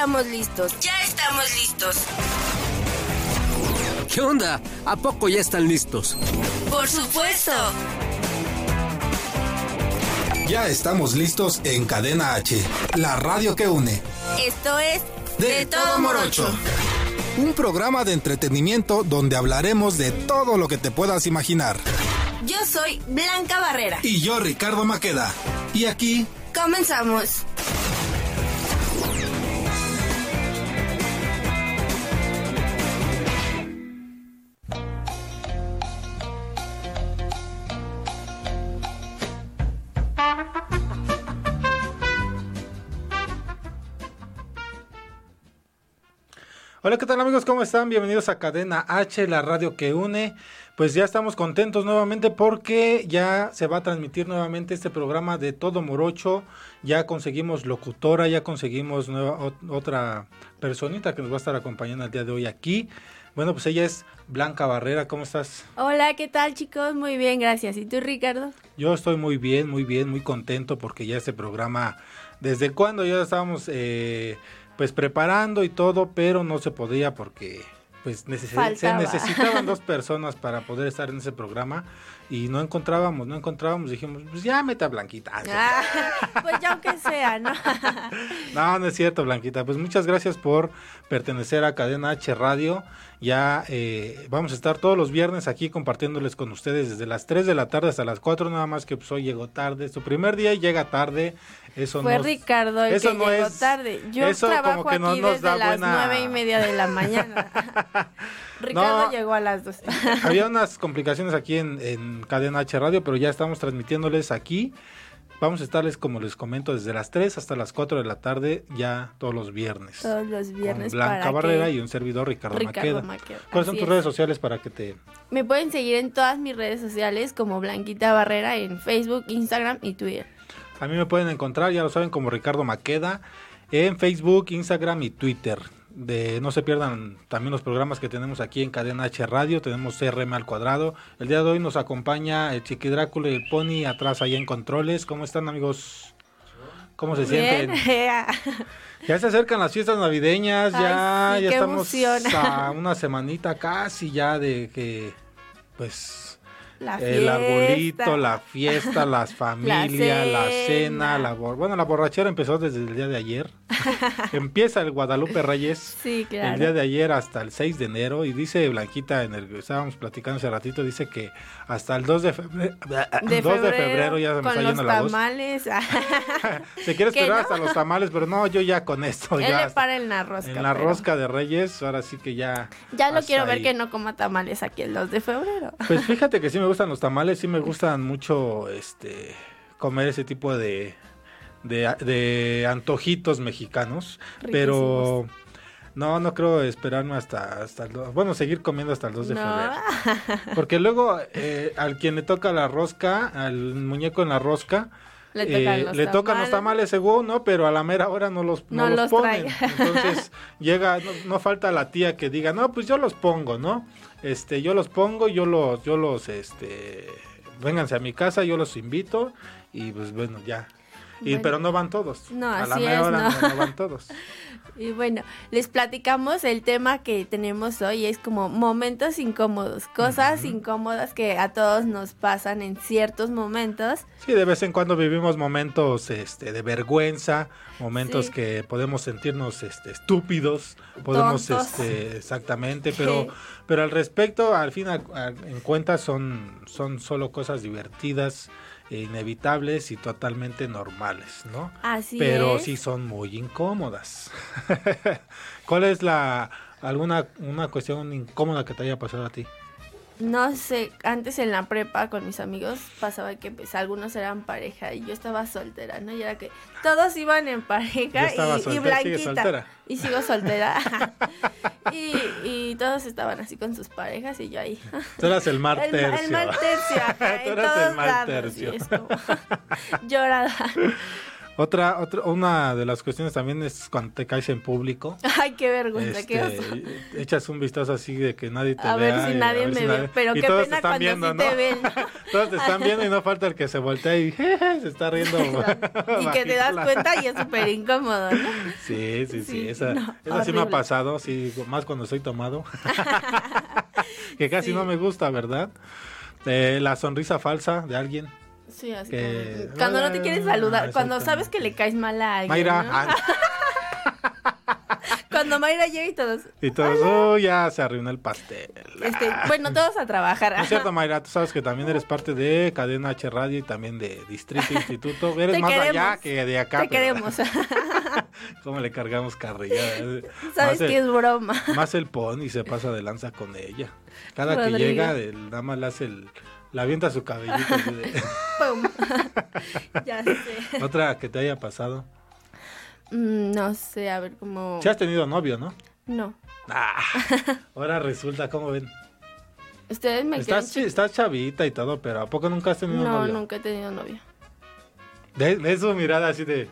Estamos listos. Ya estamos listos. ¿Qué onda? ¿A poco ya están listos? Por supuesto. Ya estamos listos en Cadena H, la radio que une. Esto es De, todo morocho. Un programa de entretenimiento donde hablaremos de todo lo que te puedas imaginar. Yo soy Blanca Barrera. Y yo, Ricardo Maqueda. Y aquí Comenzamos. Tal amigos? ¿Cómo están? Bienvenidos a Cadena H, la radio que une. Pues ya estamos contentos nuevamente porque ya se va a transmitir nuevamente este programa de Todo Morocho. Ya conseguimos locutora, ya conseguimos nueva, otra personita que nos va a estar acompañando el día de hoy aquí. Bueno, pues ella es Blanca Barrera, ¿cómo estás? Hola, ¿qué tal chicos? Muy bien, gracias. ¿Y tú, Ricardo? Yo estoy muy bien, muy bien, muy contento porque ya este programa, desde cuando ya estábamos eh, pues preparando y todo, pero no se podía porque pues neces- se necesitaban dos personas para poder estar en ese programa y no encontrábamos, no encontrábamos, dijimos, pues ya meta a Blanquita. Ah, pues ya aunque sea, ¿no? No, no es cierto, Blanquita. Pues muchas gracias por pertenecer a Cadena H Radio. Ya eh, vamos a estar todos los viernes aquí compartiéndoles con ustedes desde las 3 de la tarde hasta las 4, nada más que pues hoy llegó tarde. Su primer día y llega tarde. Eso Fue no, Ricardo el eso que no llegó es- tarde. Yo eso como trabajo que no aquí nos desde da las buena- nueve y media de la mañana. Ricardo No. llegó a las dos. Había unas complicaciones aquí en, en Cadena H Radio, pero ya estamos transmitiéndoles aquí. Vamos a estarles, como les comento, desde las 3 hasta las 4 de la tarde, ya todos los viernes. Todos los viernes con Blanca para Barrera que- y un servidor Ricardo, Ricardo Maqueda. Maqueda, ¿Cuáles son tus es. redes sociales para que te Me pueden seguir en todas mis redes sociales como Blanquita Barrera en Facebook, Instagram y Twitter. A mí me pueden encontrar, ya lo saben, como Ricardo Maqueda en Facebook, Instagram y Twitter. De, no se pierdan también los programas que tenemos aquí en Cadena H Radio. Tenemos CRM al cuadrado. El día de hoy nos acompaña el Chiqui Drácula y el Pony atrás ahí en controles. ¿Cómo están, amigos? ¿Cómo se Bien. sienten? Ya se acercan las fiestas navideñas. Ya, sí, ya estamos a una semanita casi ya de que, pues, La el arbolito, la fiesta, las familias, la cena, cena. la bueno, la borrachera empezó desde el día de ayer. Empieza el Guadalupe Reyes Sí, claro. el día de ayer hasta el 6 de enero y dice Blanquita en el que estábamos platicando hace ratito dice que hasta el 2 de febrero, de 2 febrero, de febrero ya se me está yendo la voz. tamales. Se quiere ¿Que esperar no? hasta los tamales, pero no, yo ya con esto Él ya le para en la rosca. en la pero rosca de Reyes, ahora sí que ya Ya lo quiero ver ahí. que no coma tamales aquí el 2 de febrero. Pues fíjate que sí me gustan los tamales, sí me gustan mucho este comer ese tipo de, de, de antojitos mexicanos, pero no, no creo esperarme hasta, hasta el do- bueno, seguir comiendo hasta el 2 de No. febrero. Porque luego eh, al quien le toca la rosca, al muñeco en la rosca, Le tocan eh, los le tocan los tamales. según, ¿no? Pero a la mera hora no los, no No los los ponen. Entonces llega, no, no falta la tía que diga, no, pues yo los pongo, ¿no? Este, yo los pongo, yo los, yo los, este, vénganse a mi casa, yo los invito y pues bueno, ya. Y, Bueno. pero no van todos. No, a la así mera es, hora no. no van todos. Y bueno, les platicamos el tema que tenemos hoy, es como momentos incómodos, cosas incómodas que a todos nos pasan en ciertos momentos. Sí, de vez en cuando vivimos momentos este, de vergüenza, momentos Sí. que podemos sentirnos este, estúpidos, podemos, Tontos. este, exactamente, pero, pero al respecto, al fin en cuenta son, son solo cosas divertidas, inevitables y totalmente normales, ¿no? Así pero es. sí son muy incómodas. ¿Cuál es la alguna una cuestión incómoda que te haya pasado a ti? No sé, antes en la prepa con mis amigos pasaba que pues algunos eran pareja y yo estaba soltera, ¿no? Y era que todos iban en pareja y, y soltera, blanquita. Y sigo soltera. y, y todos estaban así con sus parejas y yo ahí. Tú eras el mar El, tercio. el mal tercio, ajá, Tú eras el lados, tercio. y es como llorada. Otra, otra, una de las cuestiones también es cuando te caes en público. Ay, qué vergüenza, qué Este, oso. echas un vistazo así de que nadie te A ver vea si y nadie ver me si ve, pero y qué todos pena te están cuando viendo, sí ¿no? te ven. todos te están viendo y no falta el que se voltea y se está riendo. y que te das cuenta y es súper incómodo, ¿no? Sí, sí, sí, Sí, esa, no, esa sí me ha pasado, sí, más cuando estoy tomado. que casi Sí. no me gusta, ¿verdad? Eh, la sonrisa falsa de alguien. Sí, así Que- como- Cuando no te quieres saludar, Ah, cuando exactamente. sabes que le caes mal a alguien. Mayra, ¿no? ah, Cuando Mayra llega y todos. y todos, oh, ya se arruinó el pastel. Este, bueno, todos a trabajar. No es cierto, Mayra, tú sabes que también eres parte de Cadena H Radio y también de Distrito Instituto. Eres Te más queremos. allá que de acá. Te pero- queremos. ¿Cómo le cargamos carrilla? Sabes que es broma. Más el pon y se pasa de lanza con ella. Cada que llega, el- nada más le hace el... La avienta su cabellito. de- Pum. ya sé. Otra que te haya pasado. Mm, no sé, a ver cómo. Si has tenido novio, ¿no? No. Ah, ahora resulta, ¿cómo ven? Ustedes me Estás, estás chavita y todo, pero ¿a poco nunca has tenido No, novio? nunca he tenido novio. De, de su mirada así de...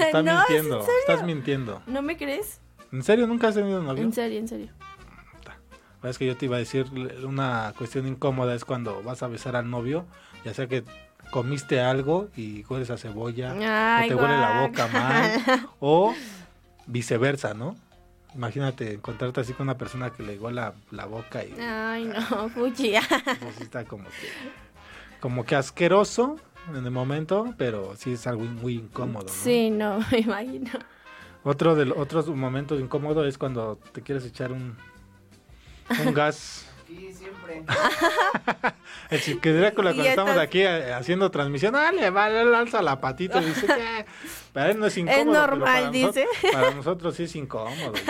Estás no, mintiendo, ¿es en serio? estás mintiendo. ¿No me crees? ¿En serio nunca has tenido novio? En serio, en serio. Es que yo te iba a decir una cuestión incómoda es cuando vas a besar al novio, ya sea que comiste algo y hueles a cebolla, Ay, o te huele la boca mal, o viceversa, ¿no? Imagínate encontrarte así con una persona que le huele la, la boca y Ay, no, fuchi. pues, está como que, como que asqueroso en el momento, pero sí es algo muy incómodo, ¿no? Sí, no, me imagino. Otro de los otros momentos incómodos es cuando te quieres echar un, un gas. Sí, siempre. El chique Drácula cuando estamos estás- aquí eh, haciendo transmisión, dale, vale, él alza la patita y dice que para él no es incómodo. pero normal, para dice. nosotros- para nosotros sí es incómodo.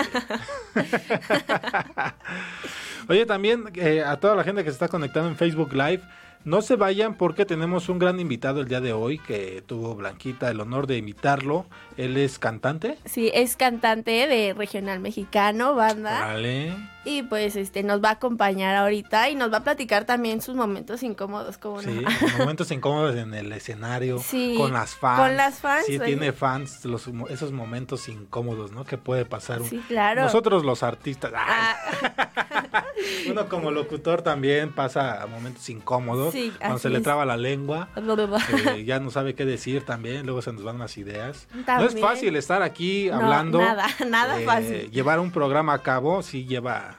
Oye, también eh, a toda la gente que se está conectando en Facebook Live, no se vayan porque tenemos un gran invitado el día de hoy que tuvo Blanquita el honor de invitarlo. Él es cantante. Sí, es cantante de regional mexicano, banda. Vale. Y pues este nos va a acompañar ahorita y nos va a platicar también sus momentos incómodos, como Sí, no. momentos incómodos en el escenario, Sí, con las fans. con las fans, Sí, oye. tiene fans, los, esos momentos incómodos, ¿no? Que puede pasar. un- Sí, claro. Nosotros los artistas. Ah, uno como locutor también pasa momentos incómodos, Sí, cuando se le traba la lengua. eh, ya no sabe qué decir también, luego se nos van las ideas. No es fácil estar aquí hablando. nada, nada eh, fácil. Llevar un programa a cabo, sí lleva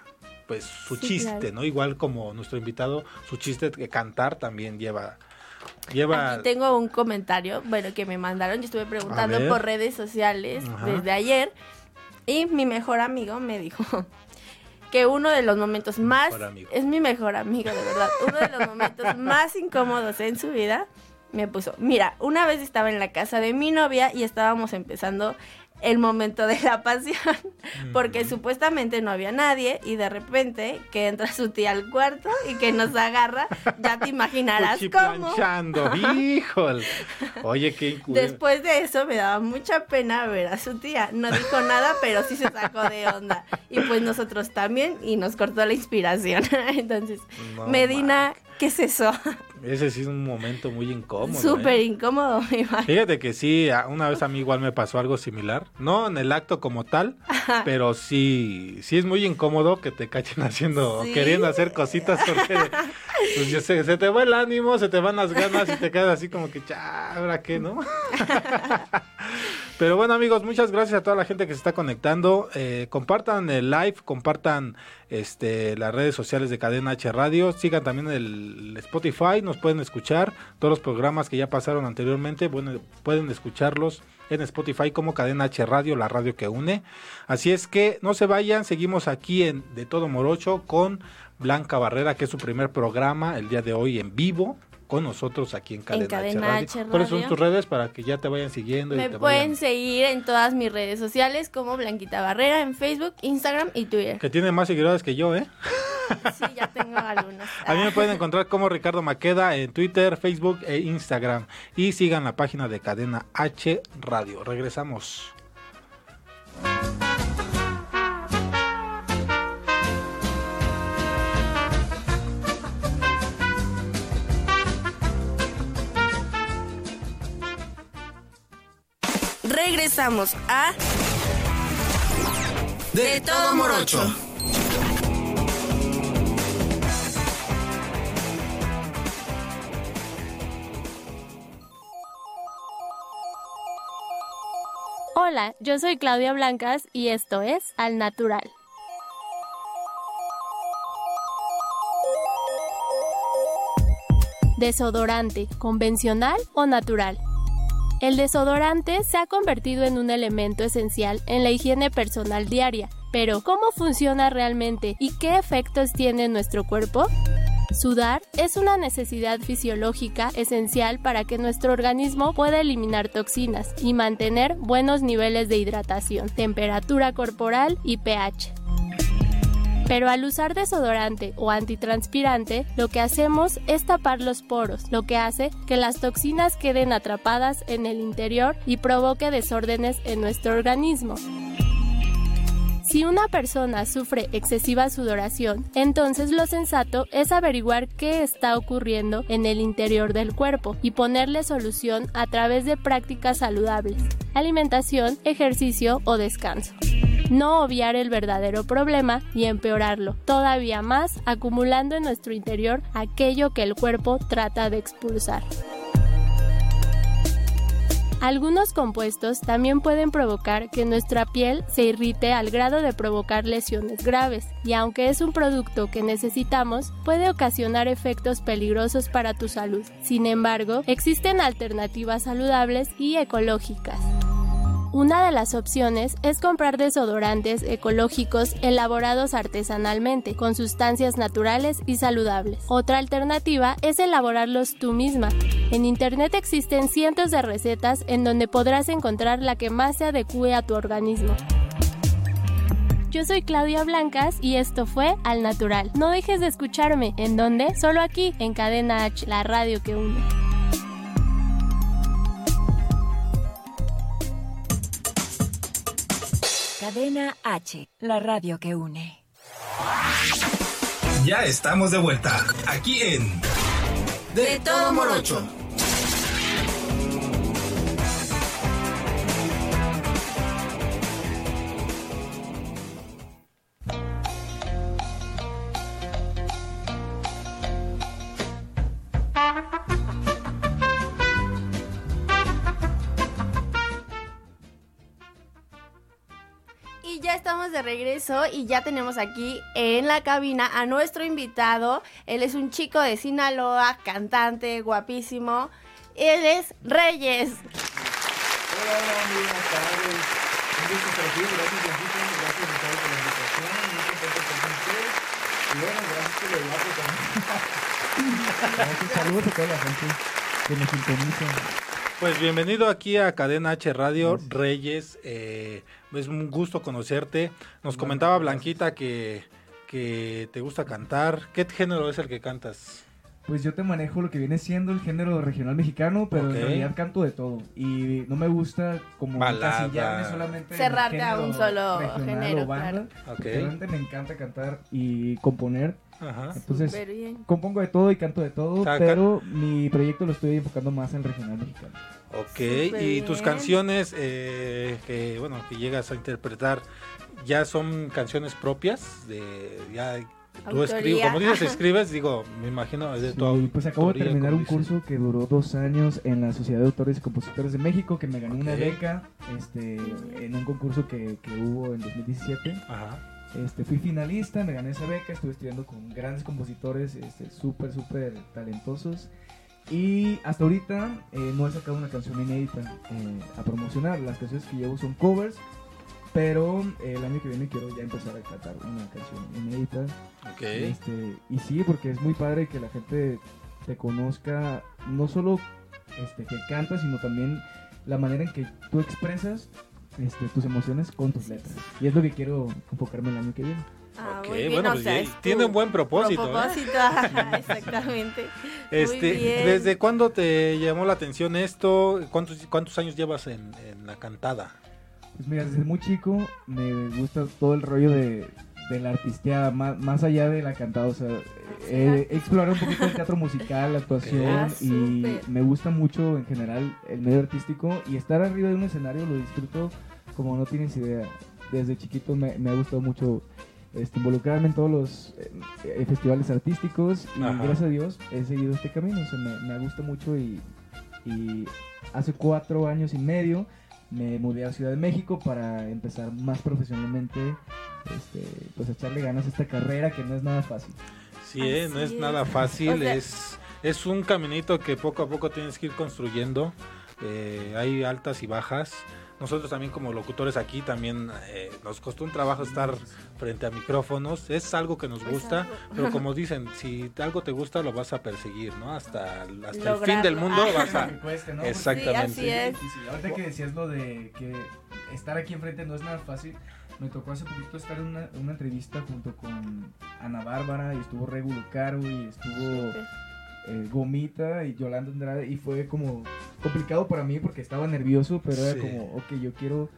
pues su Sí, chiste, claro. ¿no? Igual como nuestro invitado, su chiste de cantar también lleva lleva Aquí tengo un comentario, bueno, que me mandaron. Yo estuve preguntando por redes sociales Ajá. desde ayer. Y mi mejor amigo me dijo que uno de los momentos más. Es mi mejor amigo, de verdad. Uno de los momentos más incómodos en su vida. Me puso, mira, una vez estaba en la casa de mi novia y estábamos empezando el momento de la pasión, porque supuestamente no había nadie y de repente que entra su tía al cuarto y que nos agarra, ya te imaginarás cómo. híjole. Oye, qué incul- Después de eso me daba mucha pena ver a su tía. No dijo nada, pero sí se sacó de onda. Y pues nosotros también y nos cortó la inspiración. Entonces, No Medina, ¿qué es eso? Ese sí es un momento muy incómodo. Súper ¿eh? incómodo, me imagino. Fíjate que sí, una vez a mí igual me pasó algo similar. No en el acto como tal, pero sí, sí es muy incómodo que te cachen haciendo, Sí. queriendo hacer cositas porque pues, se te va el ánimo, se te van las ganas y te quedas así como que, ya, ¿ahora qué, no? Pero bueno amigos, muchas gracias a toda la gente que se está conectando. Eh, compartan el live, compartan este, las redes sociales de Cadena H Radio, sigan también el Spotify, nos pueden escuchar todos los programas que ya pasaron anteriormente, bueno, pueden escucharlos en Spotify como Cadena H Radio, la radio que une. Así es que no se vayan, seguimos aquí en De Todo Morocho con Blanca Barrera, que es su primer programa el día de hoy en vivo con nosotros aquí en Cadena, Cadena H, Radio. ¿Cuáles son tus redes para que ya te vayan siguiendo? y Me te pueden vayan- seguir en todas mis redes sociales como Blanquita Barrera en Facebook, Instagram y Twitter. Que tiene más seguidores que yo, ¿eh? Sí, ya tengo algunos. A mí me pueden encontrar como Ricardo Maqueda en Twitter, Facebook e Instagram. Y sigan la página de Cadena H Radio. Regresamos. Regresamos a De todo morocho. Hola, yo soy Claudia Blancas y esto es Al Natural. Desodorante, convencional o natural. El desodorante se ha convertido en un elemento esencial en la higiene personal diaria, pero ¿cómo funciona realmente y qué efectos tiene en nuestro cuerpo? Sudar es una necesidad fisiológica esencial para que nuestro organismo pueda eliminar toxinas y mantener buenos niveles de hidratación, temperatura corporal y pH. Pero al usar desodorante o antitranspirante, lo que hacemos es tapar los poros, lo que hace que las toxinas queden atrapadas en el interior y provoque desórdenes en nuestro organismo. Si una persona sufre excesiva sudoración, entonces lo sensato es averiguar qué está ocurriendo en el interior del cuerpo y ponerle solución a través de prácticas saludables, alimentación, ejercicio o descanso. No obviar el verdadero problema y empeorarlo todavía más, acumulando en nuestro interior aquello que el cuerpo trata de expulsar. Algunos compuestos también pueden provocar que nuestra piel se irrite al grado de provocar lesiones graves, y aunque es un producto que necesitamos, puede ocasionar efectos peligrosos para tu salud. Sin embargo, existen alternativas saludables y ecológicas. Una de las opciones es comprar desodorantes ecológicos elaborados artesanalmente, con sustancias naturales y saludables. Otra alternativa es elaborarlos tú misma. En Internet existen cientos de recetas en donde podrás encontrar la que más se adecue a tu organismo. Yo soy Claudia Blancas y esto fue Al Natural. No dejes de escucharme. ¿En dónde? Solo aquí, en Cadena H, la radio que une. Cadena H, la radio que une. Ya estamos de vuelta aquí en De todo morocho. Estamos de regreso y ya tenemos aquí en la cabina a nuestro invitado. Él es un chico de Sinaloa, cantante, guapísimo. Él es Reyes. Hola, hola, muy buenas tardes. Un gusto estar aquí, gracias Blanquita, gracias Ricardo por la invitación, muy contento con ustedes. Y bueno, gracias por el guapo también. Gracias, saludos a toda la gente que nos sintoniza. Pues bienvenido aquí a Cadena H Radio Reyes. eh, es un gusto conocerte. Nos comentaba Blanquita que, que te gusta cantar. ¿Qué género es el que cantas? Pues yo te manejo lo que viene siendo el género regional mexicano, pero en realidad canto de todo. Y no me gusta como encasillarme solamente en Cerrarte a un solo género, banda. claro. Realmente me encanta cantar y componer. Ajá. Entonces, compongo de todo y canto de todo, pero mi proyecto lo estoy enfocando más en regional mexicano. Ok, y tus bien. canciones eh, que bueno que llegas a interpretar ya son canciones propias de ya tú escribes como dices escribes digo me imagino es de tu Sí, pues acabo de terminar un dices. curso que duró dos años en la Sociedad de Autores y Compositores de México, que me gané una beca este, en un concurso que, que hubo en 2017. Ajá. Este, fui finalista, me gané esa beca, estuve estudiando con grandes compositores este, súper, súper talentosos. Y hasta ahorita eh, no he sacado una canción inédita eh, a promocionar. Las canciones que llevo son covers, pero eh, el año que viene quiero ya empezar a cantar una canción inédita. Ok. Este, y sí, porque es muy padre que la gente te conozca, no solo este, que cantas, sino también la manera en que tú expresas este, tus emociones con tus letras. Y es lo que quiero enfocarme el año que viene. Ah, Ok, muy bien, bueno, o pues sea, tiene un buen propósito, ¿eh? propósito, ajá, exactamente. Este, Muy bien. ¿Desde cuándo te llamó la atención esto? ¿Cuántos, cuántos años llevas en, en la cantada? Pues mira, desde muy chico me gusta todo el rollo de, de la artisteada, más, más allá de la cantada. O sea, he, he explorado un poquito el teatro musical, la actuación Ah, y me gusta mucho en general el medio artístico y estar arriba de un escenario lo disfruto como no tienes idea. Desde chiquito me, me ha gustado mucho este, involucrarme en todos los eh, eh, festivales artísticos y Ajá. gracias a Dios he seguido este camino. O sea, me, me gusta mucho y, y hace cuatro años y medio me mudé a Ciudad de México para empezar más profesionalmente, este, pues a echarle ganas a esta carrera que no es nada fácil. Sí, ¿eh? no es nada fácil, O sea- es, es un caminito que poco a poco tienes que ir construyendo. eh, hay altas y bajas. Nosotros también como locutores aquí también eh, nos costó un trabajo estar frente a micrófonos. Es algo que nos Pues gusta, pero como dicen, si algo te gusta lo vas a perseguir, ¿no? Hasta, hasta el fin del mundo vas a... Cueste, ¿no? Exactamente. Sí, así es. difícil. Ahorita que decías lo de que estar aquí enfrente no es nada fácil, me tocó hace poquito estar en una, una entrevista junto con Ana Bárbara y estuvo Regulo Caro y estuvo eh, Gomita y Yolanda Andrade y fue como complicado para mí porque estaba nervioso, pero Sí. era como, ok, yo quiero,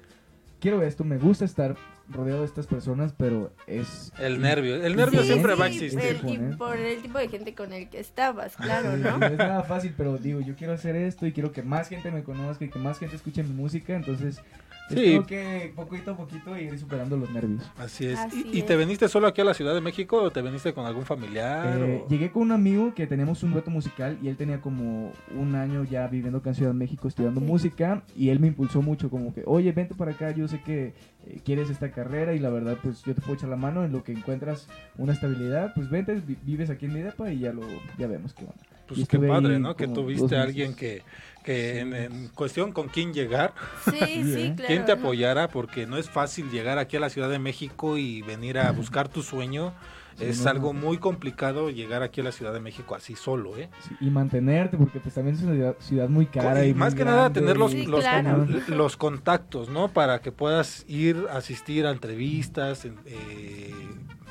quiero esto, me gusta estar rodeado de estas personas, pero es... El nervio, el nervio Sí, siempre sí, va a existir. el- y por el tipo de gente con el que estabas, claro, Sí, ¿no? No es nada fácil, pero digo, yo quiero hacer esto y quiero que más gente me conozca y que más gente escuche mi música, entonces Sí. tengo que poquito a poquito ir superando los nervios. Así es. Así ¿Y, y te veniste solo aquí a la Ciudad de México o te veniste con algún familiar? Eh, o- llegué con un amigo que teníamos un dueto musical y él tenía como un año ya viviendo acá en Ciudad de México estudiando música y él me impulsó mucho como que, oye, vente para acá, yo sé que eh, quieres esta carrera y la verdad pues yo te puedo echar la mano en lo que encuentras una estabilidad, pues vente, vi- vives aquí en mi depa y ya lo ya vemos qué onda. Pues qué padre, ¿no? Que tuviste a alguien que, que en, en cuestión con quién llegar, Sí, sí, claro. quién te ¿no? apoyara, porque no es fácil llegar aquí a la Ciudad de México y venir a buscar tu sueño. Es no, algo no. muy complicado llegar aquí a la Ciudad de México así solo, ¿eh? Sí, y mantenerte porque pues también es una ciudad, ciudad muy cara y y más que nada tener los, los, claro. con- los contactos, ¿no? Para que puedas ir, asistir a entrevistas, en- eh,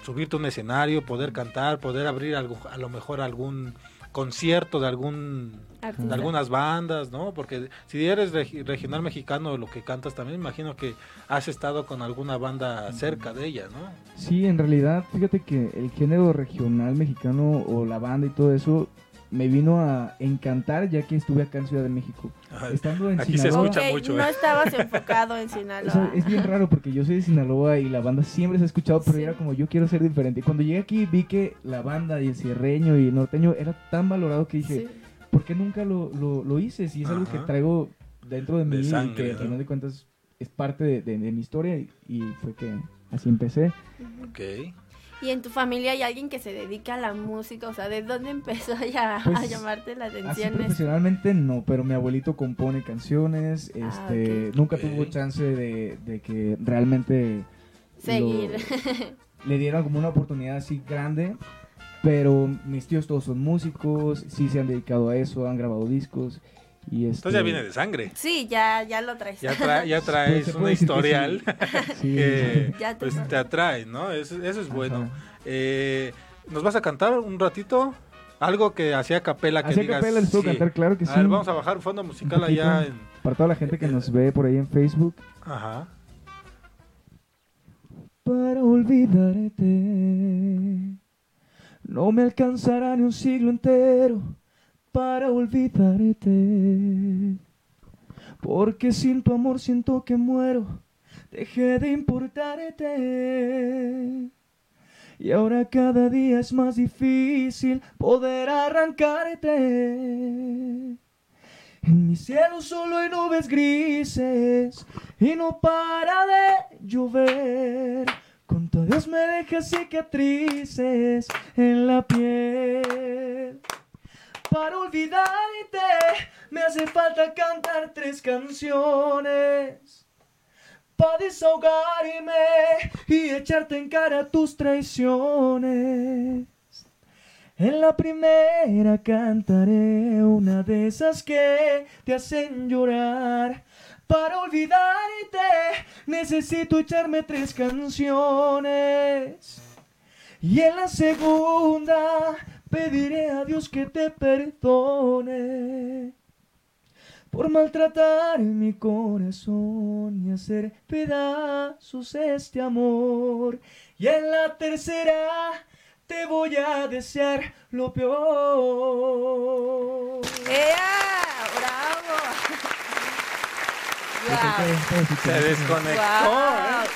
subirte a un escenario, poder cantar, poder abrir algo, a lo mejor algún concierto de algún Artista. de algunas bandas, ¿no? Porque si eres regi- regional mexicano lo que cantas también imagino que has estado con alguna banda cerca de ella, ¿no? Sí, en realidad, fíjate que el género regional mexicano o la banda y todo eso me vino a encantar ya que estuve acá en Ciudad de México. Ajá. Estando en Aquí se Sinaloa, escucha Ok, mucho, no ¿eh? estabas enfocado en o sea, Sinaloa. es bien raro porque yo soy de Sinaloa y la banda siempre se ha escuchado, pero Sí. era como yo quiero ser diferente. Y cuando llegué aquí vi que la banda y el cierreño y el norteño era tan valorado que dije, Sí. ¿por qué nunca lo, lo, lo hice? Si es algo que Ajá. traigo dentro de De mí y sangre, que ¿no? al final de cuentas es parte de, de- de mi historia y, y fue que así empecé. Ok. Y en tu familia hay alguien que se dedica a la música, o sea, ¿de dónde empezó ya a Pues, llamarte la Así atención? esto? profesionalmente no, pero mi abuelito compone canciones, Ah, este, nunca tuvo chance de, de que realmente lo- Seguir. le dieran como una oportunidad así grande, pero mis tíos todos son músicos, sí se han dedicado a eso, han grabado discos y este, Entonces ya viene de sangre. Sí, ya, ya lo traes. Ya, trae- ya Pues, traes un decir que historial sí. que Ya te- pues, te atrae, ¿no? Eso, eso es bueno. Eh, ¿Nos vas a cantar un ratito? Algo que hacía capela que a digas. capela les puedo sí. cantar, claro que A sí. ver, vamos a bajar fondo musical allá en. Para toda la gente que nos ve por ahí en Facebook. Ajá. para olvidarte. No me alcanzará ni un siglo entero para olvidarte. Porque sin tu amor siento que muero, dejé de importarte. Y ahora cada día es más difícil poder arrancarte. En mi cielo solo hay nubes grises y no para de llover. Con tu adiós me deja cicatrices en la piel. Para olvidarte me hace falta cantar tres canciones. Para desahogarme y echarte en cara tus traiciones. En la primera cantaré una de esas que te hacen llorar. Para olvidarte necesito echarme tres canciones. Y en la segunda pediré a Dios que te perdone por maltratar mi corazón y hacer pedazos este amor. Y en la tercera te voy a desear lo peor. ¡Ea! ¡Bravo! Se desconectó, Guau. ¿eh?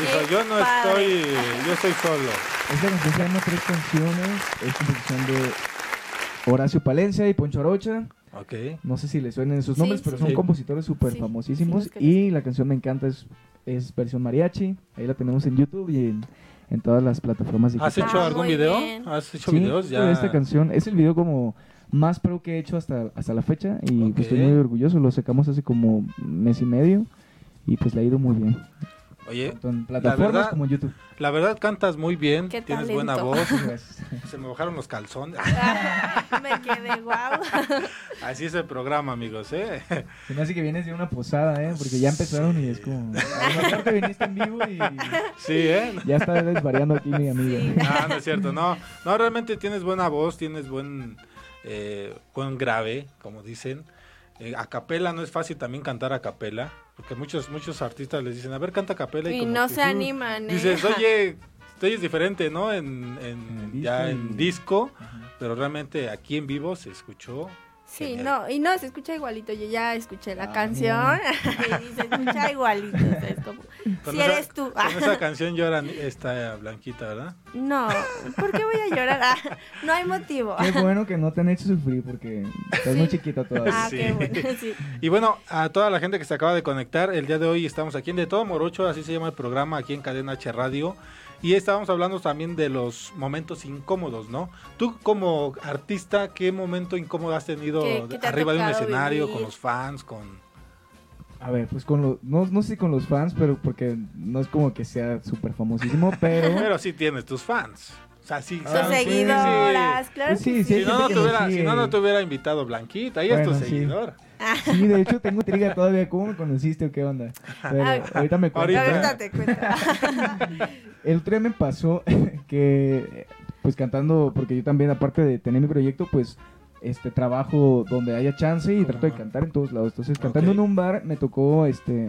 Dijo, yo no padre. estoy, yo estoy solo. Esta canción se llama Tres Canciones. Es composición de Horacio Palencia y Poncho Arocha. Ok. No sé si les suenan esos Sí, nombres, sí, pero son sí. compositores súper Sí, famosísimos. y la canción me encanta, es, es versión mariachi. Ahí la tenemos en YouTube y en, en todas las plataformas ¿Has digitales. hecho Ah, algún video? bien. ¿Has hecho Sí, videos? Ya. esta canción. Es el video como más pro que he hecho hasta, hasta la fecha. Y Ok. pues, estoy muy orgulloso. Lo sacamos hace como mes y medio. Y pues le ha ido muy bien. Oye, Tanto en plataformas verdad- como en YouTube. la verdad cantas muy bien, Qué tienes talento. buena voz. Se me bajaron los calzones. Me quedé guau. Así es el programa, amigos, ¿eh? Se me hace que vienes de una posada, ¿eh? Porque ya empezaron y es como... A viniste en vivo y Sí, ¿eh? ya está desvariando aquí mi amiga. Sí. No, no es cierto, no. No, realmente tienes buena voz, tienes buen, eh, buen grave, como dicen. Eh, a capela no es fácil también cantar a capela, porque muchos muchos artistas les dicen, a ver, canta a capela. Y, Y como no que se animan, ¿eh? Dices, oye, esto es diferente, ¿no? En, en- En el ya disco en disco, pero realmente aquí en vivo se escuchó. Sí, genial. no, y no, se escucha igualito. Yo ya escuché la Ah, canción y se escucha igualito. o sea, es como, si esa- eres tú. Con esa canción llora esta Blanquita, ¿verdad? No, ¿por qué voy a llorar? Ah, no hay motivo. Qué bueno que no te han hecho sufrir porque estás muy chiquita todavía. Ah, Sí. qué bueno, sí. Y bueno, a toda la gente que se acaba de conectar, el día de hoy estamos aquí en De Todo Morocho, así se llama el programa aquí en Cadena H Radio. Y estábamos hablando también de los momentos incómodos, ¿no? Tú como artista, ¿qué momento incómodo has tenido ¿Qué- qué te ha arriba de un escenario, vivir? con los fans, con... A ver, pues con los... No, no sé si con los fans, pero porque no es como que sea súper famosísimo, pero... Pero sí tienes tus fans. O sea, sí. Ah, sí, seguidoras, claro Pues sí, que sí, sí. Si no, no nos si no, no te hubiera invitado Blanquita, ella es Bueno, tu sí. seguidor. Sí, de hecho tengo intriga todavía. ¿Cómo me conociste o qué onda? Pero Ah, ahorita me cuento. ahorita. Te cuento. El tren me pasó que, pues cantando, porque yo también, aparte de tener mi proyecto, pues este trabajo donde haya chance y trato de cantar en todos lados. Entonces, cantando Ok. en un bar, me tocó, este,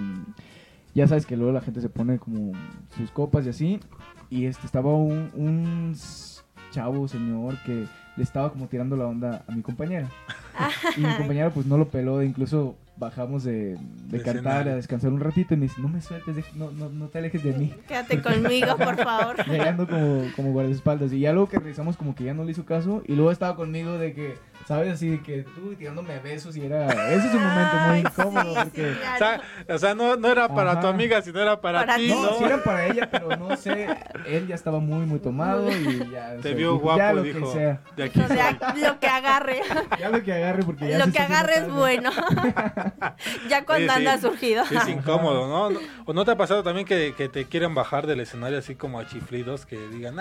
ya sabes que luego la gente se pone como sus copas y así. Y este estaba un, un chavo, señor, que le estaba como tirando la onda a mi compañera. Y mi compañera pues no lo peló, incluso bajamos de, de De cantar a descansar un ratito y me dice, no me sueltes, no, no, no te alejes de mí. Quédate conmigo, por favor. Llegando como, como guardaespaldas. Y ya luego que revisamos como que ya no le hizo caso. Y luego estaba conmigo de que, ¿sabes? Así de que tú tirándome besos y era... Ese es un momento muy Ay, incómodo sí, porque... sí, O claro. sea, o sea, no, no era para tu amiga, sino era para, Para ti. ¿no? No, sí era para ella, pero no sé. Él ya estaba muy, muy tomado y ya... o Te sea, vio dijo, guapo, ya lo dijo, que sea. de aquí O sea, lo que agarre. Ya lo que agarre porque ya Lo se que está agarre es bueno. ya cuando sí. anda surgido. Sí, es incómodo, ¿no? ¿O no te ha pasado también que, que te quieren bajar del escenario así como a chiflidos que digan.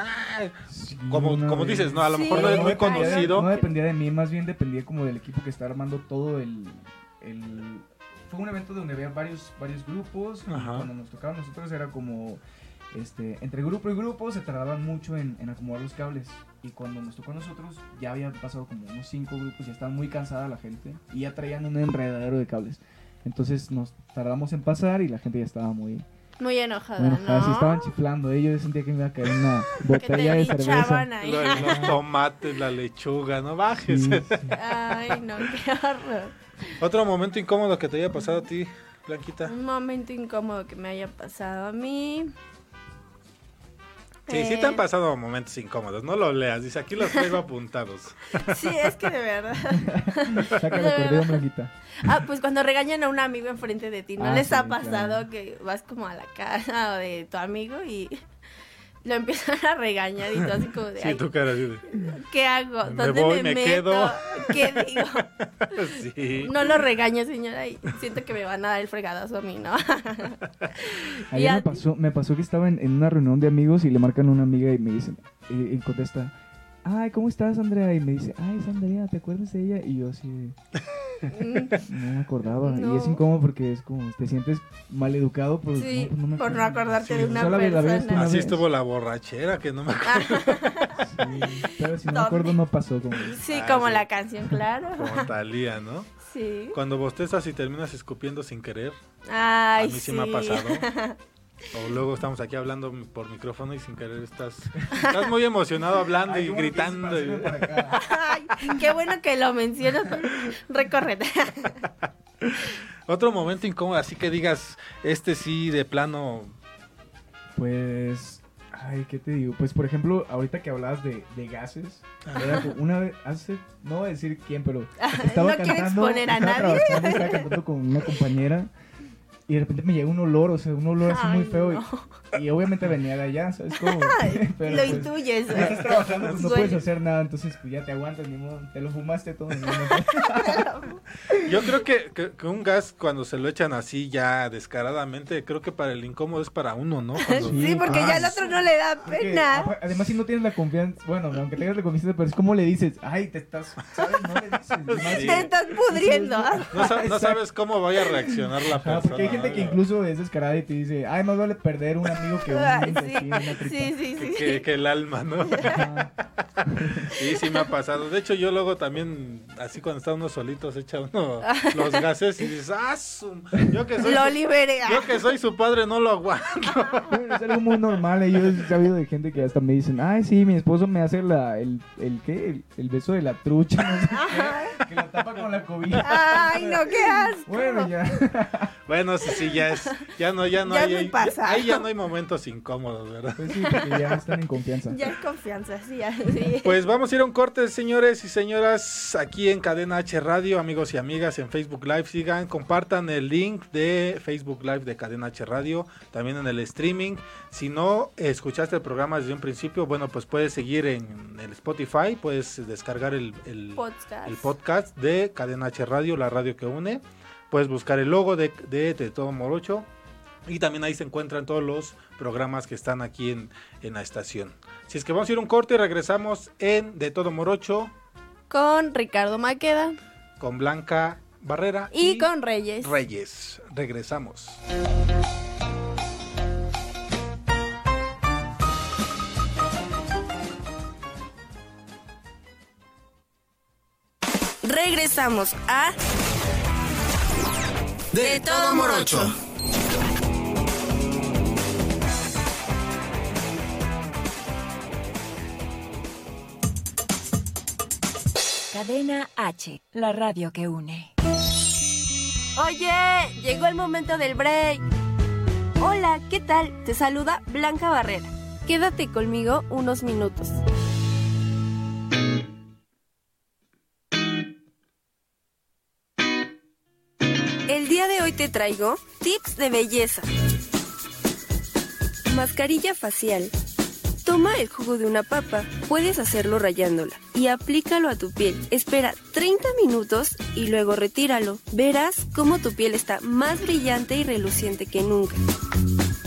Sí, Como, como dices, no, a lo Sí. mejor no Pero es muy conocido. no dependía de mí, más bien dependía como del equipo que está armando todo el... el- Fue un evento donde había varios, varios grupos y Ajá. cuando nos tocaba a nosotros era como... Este, entre grupo y grupo se tardaban mucho en, en acomodar los cables y cuando nos tocó a nosotros ya habían pasado como unos cinco grupos, ya estaban muy cansada la gente y ya traían un enredadero de cables. Entonces nos tardamos en pasar y la gente ya estaba muy, Muy enojada, muy enojada. Sí, ¿no? estaban chiflando. eh, Yo sentía que me iba a caer una que botella te de cerveza. Los tomates, la lechuga, no Sí, bajes. sí. Ay, no, qué horror. Otro momento incómodo que te haya pasado a ti, Blanquita. Un momento incómodo que me haya pasado a mí. Sí, sí te han pasado momentos incómodos, no lo leas, dice, aquí los traigo apuntados. Sí, es que de verdad. Saca el De acordeón, verdad. Blanquita. Ah, pues cuando regañan a un amigo enfrente de ti, ¿no Ah, les sí, ha pasado claro. que vas como a la casa de tu amigo y lo empiezan a regañar y tú así como de, Sí, "Ay, tu cara así de... ¿qué hago? Me ¿Dónde voy, me, me meto? quedo. ¿Qué digo? Sí. No lo regaño, señora, y siento que me van a dar el fregadazo a mí, ¿no? Ayer me pasó, me pasó que estaba en, en una reunión de amigos y le marcan a una amiga y me dicen, y, y contesta, ay, ¿cómo estás, Andrea? Y me dice, ay, es Andrea, ¿te acuerdas de ella? Y yo así, de, No me acordaba. No. Y es incómodo porque es como te sientes mal educado por, Sí, no, me por no acordarte de una Solo la- la vez persona. una Así vez. estuvo la borrachera, que no me acuerdo. Sí, pero si no me acuerdo no pasó. Como... Sí, Ah, como sí. la canción, claro. Como Talía, ¿no? Sí. Cuando bostezas y terminas escupiendo sin querer. Ay, a mí sí, me ha pasado. O luego estamos aquí hablando por micrófono y sin querer estás, estás muy emocionado hablando Ay, y ¿cómo quieres gritando. y-? Ay, qué bueno que lo mencionas. Recórrete. Otro momento incómodo, así que digas, este sí de plano. Pues, ay, ¿qué te digo? Pues, por ejemplo, ahorita que hablabas de, de gases, era una vez, hace, no voy a decir quién, pero estaba No cantando, exponer a estaba nadie. trabajando, estaba cantando con una compañera y de repente me llega un olor, o sea, un olor así Ay, muy feo y- no. y, obviamente venía de allá, ¿sabes cómo? Pero, lo pues, intuyes. ya estás trabajando, pues, no puedes hacer nada, entonces pues ya te aguantas, ni modo, te lo fumaste todo. ni modo. Yo creo que, que- que un gas cuando se lo echan así ya descaradamente, creo que para el incómodo es para uno, ¿no? Cuando- Sí, porque Ah, ya al otro no le da pena. además, si no tienes la confianza, bueno, aunque tengas la confianza, pero es como le dices, ay, te estás, ¿sabes? No le dices. Sí. Te estás pudriendo. no, no sabes cómo vaya a reaccionar la persona. Gente que incluso es descarada y te dice, ay, más vale perder un amigo que un intestino, sí, sí, sí, Que, sí. que- que el alma, ¿no? Sí, sí me ha pasado. De hecho, yo luego también, así cuando está uno solito, se echa uno los gases y dices, ¡ah! su- Yo que soy, Lo su, liberé. yo que soy su padre no lo aguanto. Bueno, es algo muy normal. eh, Yo he sabido de gente que hasta me dicen, ay, sí, mi esposo me hace la, el, el, ¿qué? El, el beso de la trucha, no sé qué, que la tapa con la cobija. Ay, no, qué asco. Bueno, ya. Bueno, sí, sí, ya es, ya no, ya no Ya hay, ahí- pasa. ahí ya no hay momentos incómodos, ¿verdad? Pues sí, ya están en confianza. Ya es confianza, sí, ya, sí. Pues vamos a ir a un corte, señores y señoras, aquí en Cadena H Radio, amigos y amigas en Facebook Live. Sigan, compartan el link de Facebook Live de Cadena H Radio, también en el streaming. Si no escuchaste el programa desde un principio, bueno, pues puedes seguir en el Spotify, puedes descargar el, el, Podcast. el podcast de Cadena H Radio, la radio que une. Puedes buscar el logo de, de, de Todo Morocho. Y también ahí se encuentran todos los programas que están aquí en, en la estación. Si es que vamos a ir a un corte y regresamos en De Todo Morocho Con Ricardo Maqueda con Blanca Barrera y con Reyes. Reyes. Regresamos. Regresamos a De todo morocho. Cadena H, la radio que une. Oye, llegó el momento del break. Hola, ¿qué tal? Te saluda Blanca Barrera. Quédate conmigo unos minutos. El día de hoy te traigo tips de belleza. Mascarilla facial. Toma el jugo de una papa, puedes hacerlo rayándola, y aplícalo a tu piel. Espera 30 minutos y luego retíralo. Verás cómo tu piel está más brillante y reluciente que nunca.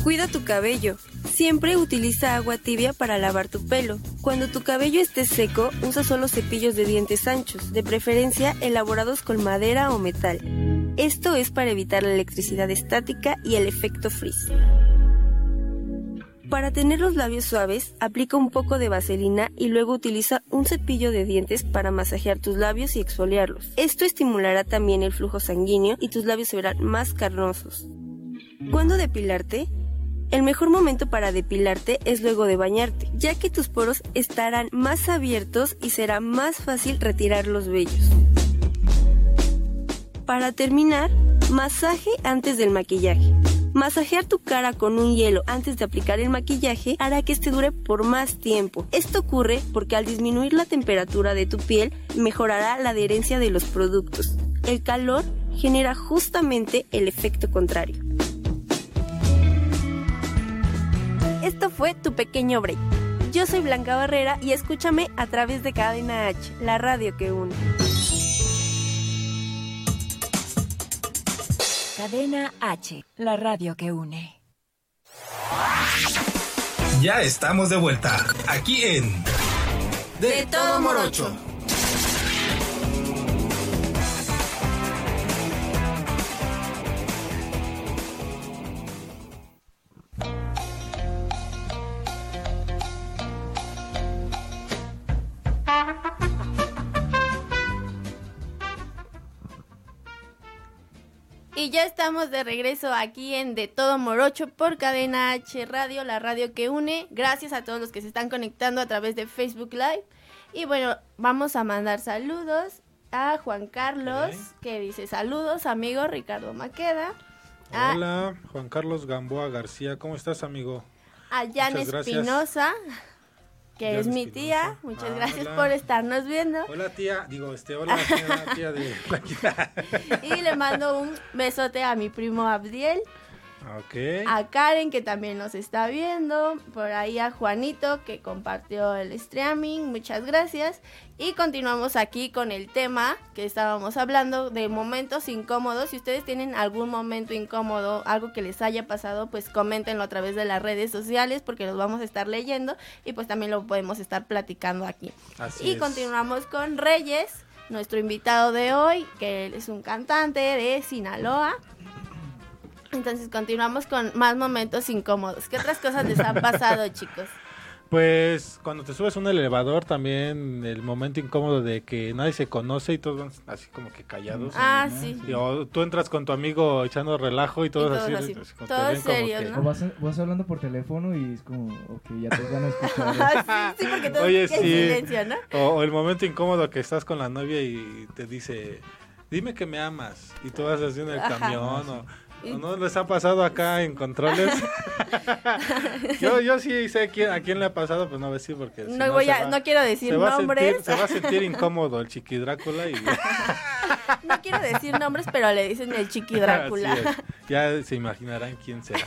Cuida tu cabello. Siempre utiliza agua tibia para lavar tu pelo. Cuando tu cabello esté seco, usa solo cepillos de dientes anchos, de preferencia elaborados con madera o metal. Esto es para evitar la electricidad estática y el efecto frizz. Para tener los labios suaves, aplica un poco de vaselina y luego utiliza un cepillo de dientes para masajear tus labios y exfoliarlos. Esto estimulará también el flujo sanguíneo y tus labios se verán más carnosos. ¿Cuándo depilarte? El mejor momento para depilarte es luego de bañarte, ya que tus poros estarán más abiertos y será más fácil retirar los vellos. Para terminar, masaje antes del maquillaje. Masajear tu cara con un hielo antes de aplicar el maquillaje hará que este dure por más tiempo. Esto ocurre porque al disminuir la temperatura de tu piel mejorará la adherencia de los productos. El calor genera justamente el efecto contrario. Esto fue tu pequeño break. Yo soy Blanca Barrera y escúchame a través de Cadena H, la radio que une. Cadena H, la radio que une. Ya estamos de vuelta aquí en De todo morocho. Ya estamos de regreso aquí en De Todo Morocho por Cadena H Radio, la radio que une. Gracias a todos los que se están conectando a través de Facebook Live. Y bueno, vamos a mandar saludos a Juan Carlos, que dice saludos, amigo Ricardo Maqueda. A, Hola, Juan Carlos Gamboa García, ¿cómo estás, amigo? a Jan. Espinosa, que es mi tía. Muchas Ah, gracias hola. por estarnos viendo. Hola, tía. Digo, este, hola, tía, tía de Y le mando un besote a mi primo Abdiel. Ok. a Karen que también nos está viendo, por ahí a Juanito que compartió el streaming, muchas gracias. Y continuamos aquí con el tema que estábamos hablando de momentos incómodos. Si ustedes tienen algún momento incómodo, algo que les haya pasado, pues coméntenlo a través de las redes sociales porque los vamos a estar leyendo y pues también lo podemos estar platicando aquí. Así y es. continuamos con Reyes, nuestro invitado de hoy, que él es un cantante de Sinaloa. Entonces continuamos con más momentos incómodos. ¿Qué otras cosas les han pasado, chicos? Pues cuando te subes a un elevador también el momento incómodo de que nadie se conoce y todos van así como que callados. Ah, sí. Y, o tú entras con tu amigo echando relajo y todos, todos así. así, todos ven como serios, que- ¿no? O vas, vas hablando por teléfono y es como, ok, ya te van a escuchar. Ah, sí, sí, porque todos Oye, sí. silencio, ¿no? O, o el momento incómodo que estás con la novia y te dice, dime que me amas. Y tú vas así en el Ajá. camión. O, o no les ha pasado acá en controles. yo, yo sí sé quién, a quién le ha pasado, pues no voy a decir porque. si No voy a, va- no quiero decir se va, a nombres. sentir, se va a sentir incómodo el chiqui Drácula y No quiero decir nombres, pero le dicen el chiqui Drácula. Ya se imaginarán quién será.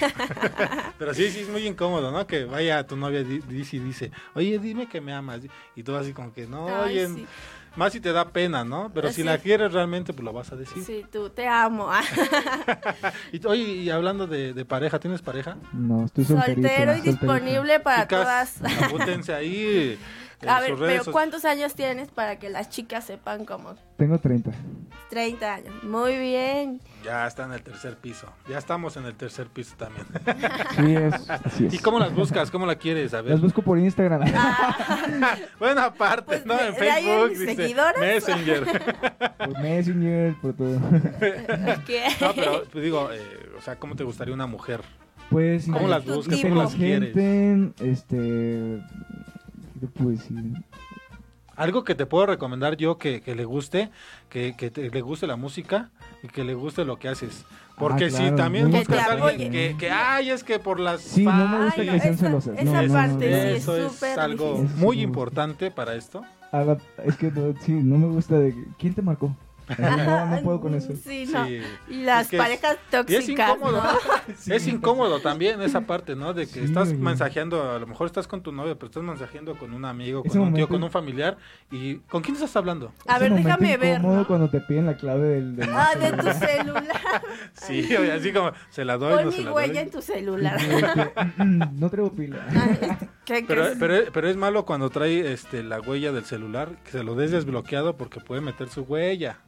Pero sí, sí es muy incómodo, ¿no? Que vaya tu novia di- dice y dice, oye, dime que me amas. Y tú así como que, no, Ay, oye, sí. Más si te da pena, ¿no? Pero si la quieres realmente, pues lo vas a decir. Sí, tú, te amo. Y, oye, y hablando de, de pareja, ¿tienes pareja? No, estoy solterito. Soltero y solterito. disponible para Chicas, todas. apúntense ahí. A ver, pero ¿cuántos años tienes para que las chicas sepan cómo? Tengo 30. 30 años. Muy bien. Ya está en el tercer piso. Ya estamos en el tercer piso también. Sí, es, así es. ¿Y cómo las buscas? ¿Cómo la quieres? A ver. Las busco por Instagram. Bueno, aparte, Pues, ¿no? ¿de- En de ahí en Facebook, dice, seguidoras? Messenger. por Messenger, por todo. ¿Qué? No, pero pues, digo, eh, o sea, ¿cómo te gustaría una mujer? Pues, ¿Cómo las buscas? ¿Cómo las quieres? este... ¿Qué te puedo decir? Algo que te puedo recomendar yo que, que le guste, que, que te- le guste la música y que le guste lo que haces. Porque Ah, si claro, también muy buscas a alguien que, que, ay, es que por las Sí, no me gusta Ay, que sean celosas. esa No, no, no, parte no. sí es eso es algo difícil. muy importante para esto. Es que no, sí, no me gusta de... ¿Quién te marcó? No, no puedo con eso. Sí, no. Sí. Y las Es que es- parejas Y es tóxicas, incómodo, ¿no? es incómodo también esa parte, ¿no? De que Sí, estás oye. mensajeando, a lo mejor estás con tu novia, pero estás mensajeando con un amigo, con Ese un tío, con un familiar. ¿Y con quién estás hablando? A Ese ver, déjame ver, incómodo ¿no? cuando te piden la clave del... del Ah, de tu celular. Sí, oye, así como, se la doy, Pon no se mi la huella doy. en tu celular. Este, no traigo pila. ¿Qué Pero, crees? pero, pero es malo cuando trae este la huella del celular, que se lo des desbloqueado porque puede meter su huella.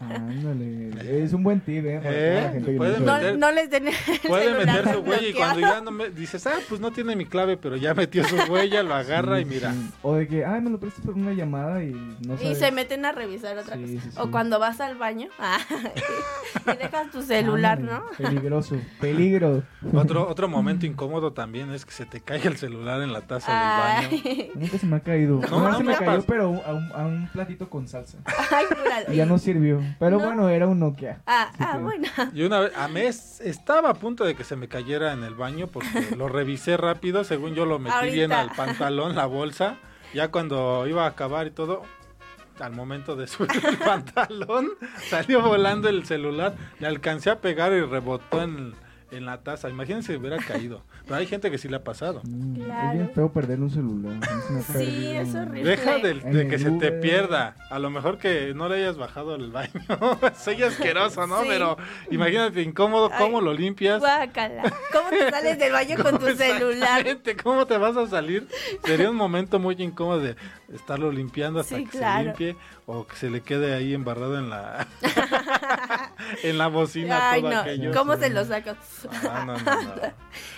Ándale, es un buen tip, eh. Eh, puede no, meter- no les den el Puede celular meter su huella y cuando ya no me dices, ah, pues no tiene mi clave, pero ya metió su huella, lo agarra y mira. sí. O de que, ay, me lo prestas por una llamada y no Y sabes. se meten a revisar otra Sí, cosa. sí, sí. O cuando vas al baño ah, y dejas tu celular, Ándale, ¿no? Peligroso, peligro. Otro, otro momento incómodo también es que se te caiga el celular en la taza del baño. Nunca se me ha caído. No, no se me cayó, pero a un, a un platito con salsa. ay. Y ya no sirvió. Pero No. bueno, era un Nokia. Ah, Sí, ah, que- bueno. Y una vez, a mes, estaba a punto de que se me cayera en el baño porque lo revisé rápido, según yo lo metí Ahorita. bien al pantalón, la bolsa. Ya cuando iba a acabar y todo, al momento de subir el pantalón, salió volando el celular, le alcancé a pegar y rebotó en, en la taza. Imagínense si hubiera caído. Pero hay gente que sí le ha pasado. Mm, Claro. Es bien feo perder un celular. Ha Sí, es horrible. Deja de, el que se te pierda. A lo mejor que no le hayas bajado al baño. Soy asqueroso, ¿no? Sí. Pero imagínate incómodo, ¿cómo Ay, lo limpias? Guácala. ¿Cómo te sales del baño con tu celular? ¿cómo te vas a salir? Sería un momento muy incómodo de estarlo limpiando hasta Sí, que claro. se limpie o que se le quede ahí embarrado en la en la bocina Ay, todo no, aquello. ¿cómo se lo Ah, no, no, no.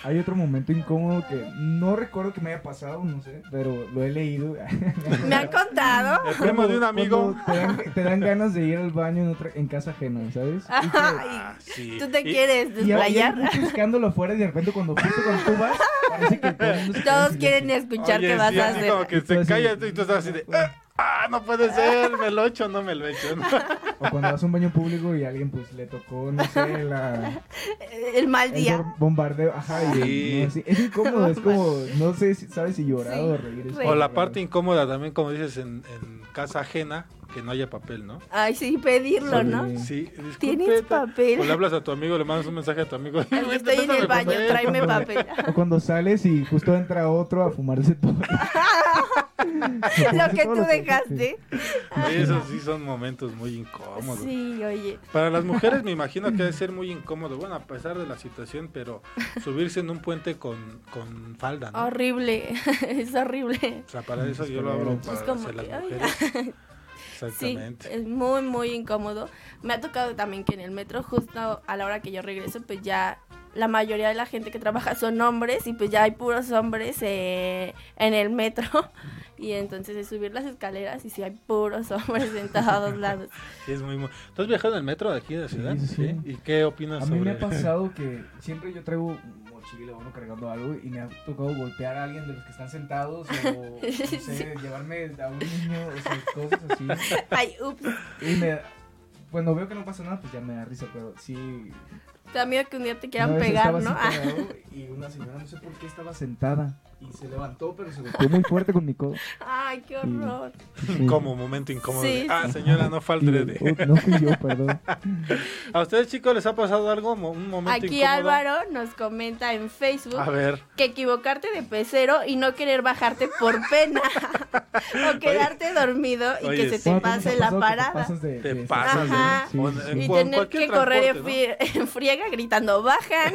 Hay otro momento incómodo que no recuerdo que me haya pasado, no sé, pero lo he leído. ¿Me han contado? El primo de un amigo. Te dan, te dan ganas de ir al baño en, otra, en casa ajena, ¿sabes? Y que- Ay, Ah, sí. ¿tú te Y- quieres y desplayar? mucho escándalo afuera y de repente cuando justo cuando tú vas, parece que Todos en quieren escuchar Oye, qué vas sí, a hacer. como que Y tú se así- callas y tú estás así de. "Ah, Ah, no puede ser, me lo echo no me lo echo. O cuando vas a un baño público y a alguien pues le tocó, no sé, la, El mal el día. bor- bombardeo. Ajá, y Sí. no, sí, es incómodo, es como, no sé si sabes si llorar Sí, o reír. O la parte incómoda también, como dices, en, en casa ajena, que no haya papel, ¿no? Ay, sí, pedirlo, Sí. ¿no? Sí, disculpe, ¿Tienes papel? O le hablas a tu amigo, le mandas un mensaje a tu amigo. Ay, "Oye, Estoy en el baño, papel". tráeme papel. O cuando sales y justo entra otro a fumarse todo. Lo que tú dejaste. Esos sí son momentos muy incómodos. Sí, oye. Para las mujeres me imagino que debe ser muy incómodo, bueno, a pesar de la situación, pero subirse en un puente con, con falda, ¿no? Horrible, es horrible. O sea, para eso yo lo hablo Es para las que, mujeres. Sí, Exactamente. es muy, muy incómodo. Me ha tocado también que en el metro, justo a la hora que yo regreso, pues ya la mayoría de la gente que trabaja son hombres y pues ya hay puros hombres eh, en el metro. Y entonces es subir las escaleras y sí hay puros hombres en todos lados. Sí, es muy, muy... ¿Tú has viajado en el metro de aquí de la ciudad? Sí, sí, sí. ¿Y qué opinas A mí sobre me ha pasado que siempre yo traigo mochila o uno cargando algo y me ha tocado golpear a alguien de los que están sentados o no sé, llevarme a un niño, o sea, cosas así. Ay, ups. Y me cuando veo que no pasa nada, pues ya me da risa, pero sí. Te da miedo que un día te quieran pegar, ¿no? parado y una señora, no sé por qué estaba sentada y se levantó, pero se golpeó muy fuerte con mi codo. Ay, qué horror. Sí. Como momento incómodo. Sí, ah, señora, no falte de... uh, no fui yo, perdón. ¿A ustedes, chicos, les ha pasado algo? Un momento Aquí incómodo. Álvaro nos comenta en Facebook A ver. que equivocarte de pecero y no querer bajarte por pena. o quedarte dormido y Oye, que se te Bueno, ¿cómo pase la parada. Te pasas de, Te de- pasas de- Ajá. sí, O sí, en Y tener que correr fri- en friega gritando, bajan.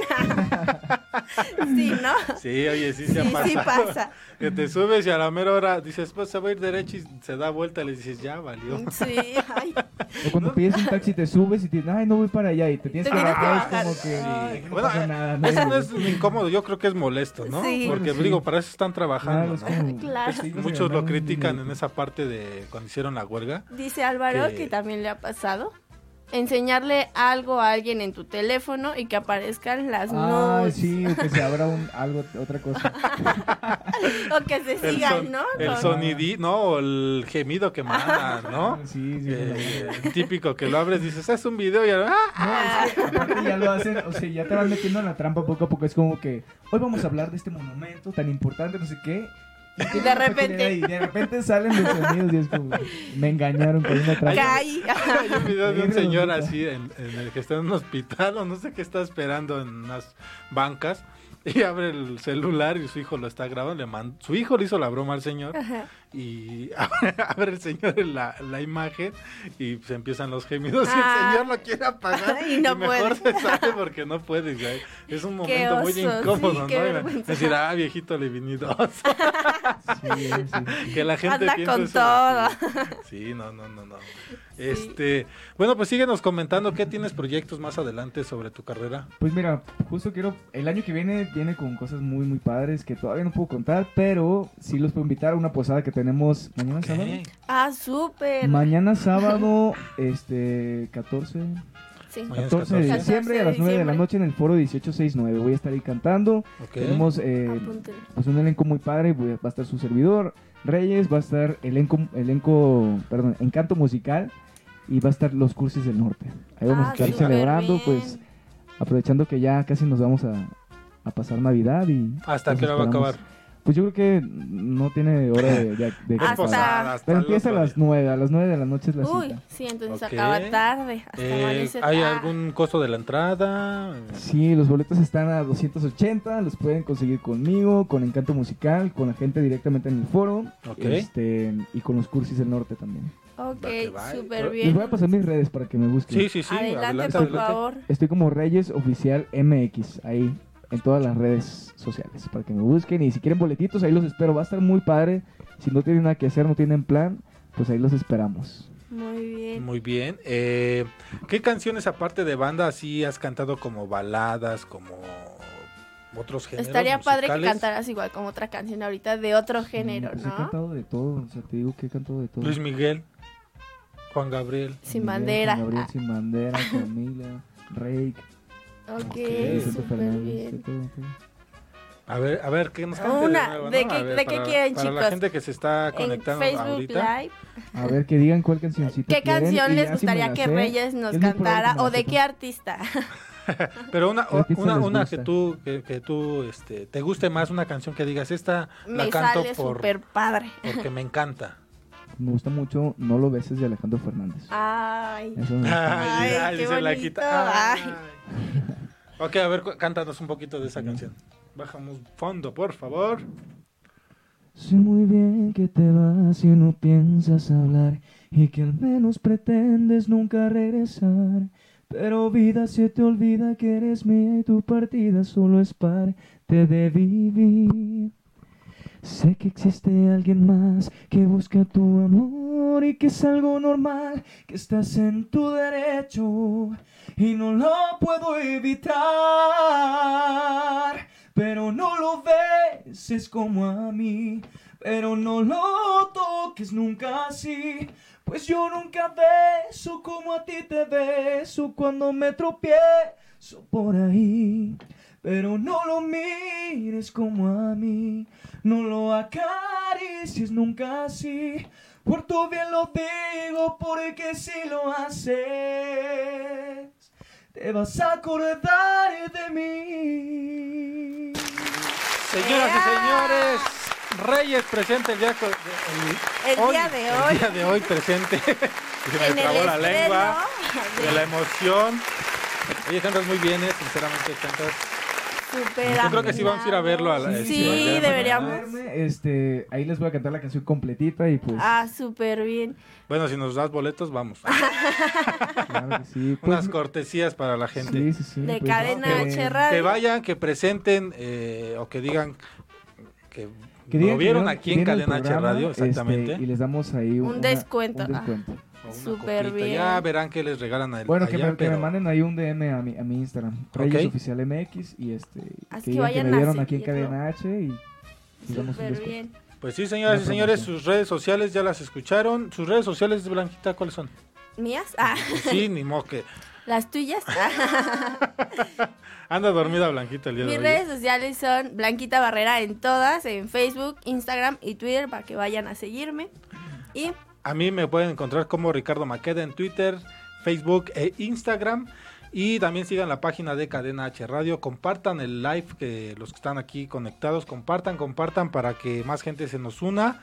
sí, ¿no? Sí, oye, sí se ha Sí, pasado. sí pasa. Que te subes y a la mera hora dices, pues se va a ir derecho y se da vuelta y le dices, ya valió. Sí, ay, O cuando pides un taxi te subes y te dices, ay, no voy para allá y te tienes Te que bajar. Es como que Ay. no Bueno, pasa eh, nada. ¿no? Eso no es incómodo, yo creo que es molesto, ¿no? Sí. Porque Sí. digo, para eso están Claro, trabajando, es ¿no? como- Claro. a Muchos lo critican en esa parte de cuando hicieron la huelga. dice Álvaro Que- que también le ha pasado. Enseñarle algo a alguien en tu teléfono y que aparezcan las Ah, sí, o que se abra un, algo, otra cosa. O que se El, sigan, son- ¿no? el Con- sonidí, ¿no? O el gemido que manda, ¿no? Sí, sí. Eh, el típico que lo abres dices, es un video y ahora, ¡ah! No, es que aparte ya lo hacen, o sea, ya te van metiendo en la trampa poco a poco. Es como que hoy vamos a hablar de este monumento tan importante, no sé qué. Y de repente- Y de repente salen los sonidos y es como, me engañaron con una trampa. Caí. Hay un video de un señor así en, en el que está en un hospital o no sé qué está esperando en unas bancas y abre el celular y su hijo lo está grabando. Le man- su hijo le hizo la broma al señor y abre, abre el señor la, la imagen y se empiezan los gemidos y Ah. el señor lo quiere apagar Y y, no mejor puede. se sale porque no puede. Es un momento muy incómodo, sí, ¿no? vergüenza. Decir, ah, viejito le viní dos. Sí, sí. que la gente Anda piense con eso todo. Sí, no, no, no, no. Este, bueno, pues síguenos comentando qué tienes proyectos más adelante sobre tu carrera. Pues mira, justo quiero, el año que viene viene con cosas muy, muy padres que todavía no puedo contar, pero sí los puedo invitar a una posada que tenemos mañana sábado. Ah, súper. Mañana sábado, este, 14, Sí. Mañana es 14 de 14. diciembre a las 9 de la noche en el foro 1869. Voy a estar ahí cantando. Tenemos eh, pues un elenco muy padre. voy a- Va a estar su servidor, Reyes, va a estar elenco, elenco, perdón, encanto musical y va a estar los cursos del norte. Ahí vamos Ah, a estar súper celebrando, bien. pues aprovechando que ya casi nos vamos a, a pasar Navidad y ¿Hasta qué hora va a acabar? Pues yo creo que no tiene hora de, de, de Hasta- hasta empieza a las. 9, a las 9 de la noche es la Uy, cita. sí, entonces acaba tarde. Hasta Eh, amanece ¿Hay tarde. algún costo de la entrada? Sí, los boletos están a 280, los pueden conseguir conmigo, con Encanto Musical, con la gente directamente en el foro, Ok. este, y con los cursis del norte también. Ok, va. súper Les bien. Les voy a pasar mis redes para que me busquen. Sí, sí, sí. adelante, adelante, por adelante. favor. Estoy como Reyes Oficial MX, ahí en todas las redes sociales, para que me busquen y si quieren boletitos, ahí los espero, va a estar muy padre. Si no tienen nada que hacer, no tienen plan, pues ahí los esperamos. Muy bien. Muy bien. Eh, ¿Qué canciones aparte de banda así has cantado como baladas, como otros géneros Estaría padre que cantaras igual como otra canción ahorita de otro género, Pues he ¿no? cantado de todo, o sea, te digo que he cantado de todo. Luis Miguel, Juan Gabriel. Sin Miguel, bandera. Juan Gabriel sin bandera, Camila, Rake, Ok, súper bien. A ver, a ver, ¿qué nos canta Una, de nuevo, ¿de no? qué- A ver, de qué para- quieren, para la chicos? gente que se está En conectando Facebook ahorita. Live, A ver, que digan cuál cancioncita ¿qué quieren, canción les si gustaría la que sé, Reyes nos cantara o la de qué artista? Pero una, ¿Qué una, una que tú, que, que tú, este, te guste más una canción que digas, esta la Me canto sale por, súper padre. porque me encanta. Me gusta mucho No lo beses de Alejandro Fernández. Ay, Eso me gusta. Ay, ay, qué la bonito, quita. ay. Ok, a ver, cántanos un poquito de esa canción. Bajamos fondo, por favor. Sé muy bien que te vas y no piensas hablar y que al menos pretendes nunca regresar. Pero vida se te olvida que eres mía y tu partida solo es parte de vivir. Sé que existe alguien más que busca tu amor y que es algo normal, que estás en tu derecho y no lo puedo evitar. Pero no lo beses como a mí, pero no lo toques nunca así. Pues yo nunca beso como a ti te beso cuando me tropiezo por ahí. Pero no lo mires como a mí, no lo acaricies nunca así. Por tu bien lo digo, porque si lo haces, te vas a acordar de mí. Señoras y señores, Reyes presente el día, el, El día de hoy. El día de hoy presente. Se me trabó la lengua de la emoción. Oye, cantas muy bien, eh, sinceramente cantas. Yo creo que sí vamos a ir a verlo a la- Sí, deberíamos. Verme, Este, ahí les voy a cantar la canción completita y pues Ah, súper bien. Bueno, si nos das boletos, vamos. claro que sí. Pues, Unas cortesías para la gente. sí, sí, sí, De pues, Cadena que- H Que Radio. vayan, que presenten eh, o que digan que, que digan lo que vieron aquí en Cadena H Radio, este, exactamente. y les damos ahí Un una- descuento, un ah. descuento. O una Súper copita. bien. Ya verán que les regalan a Bueno, que, allá, me, que me pero- manden ahí un DM a mi, a mi Instagram, Reyes Ok. Oficial MX, y este, Así que que digan que vayan me a vieron aquí en. Cadena H y y Súper descuento. bien. Pues sí, señoras y señores, sus redes sociales ya las escucharon. Sus redes sociales, Blanquita, ¿cuáles son? ¿Mías? Ah, Pues sí, ni modo que... ¿las tuyas? Anda dormida Blanquita el día Mis de hoy. redes sociales son Blanquita Barrera en todas, en Facebook, Instagram y Twitter para que vayan a seguirme. Y A mí me pueden encontrar como Ricardo Maqueda en Twitter, Facebook e Instagram. Y también sigan la página de Cadena H Radio. Compartan el live que los que están aquí conectados. Compartan, compartan para que más gente se nos una.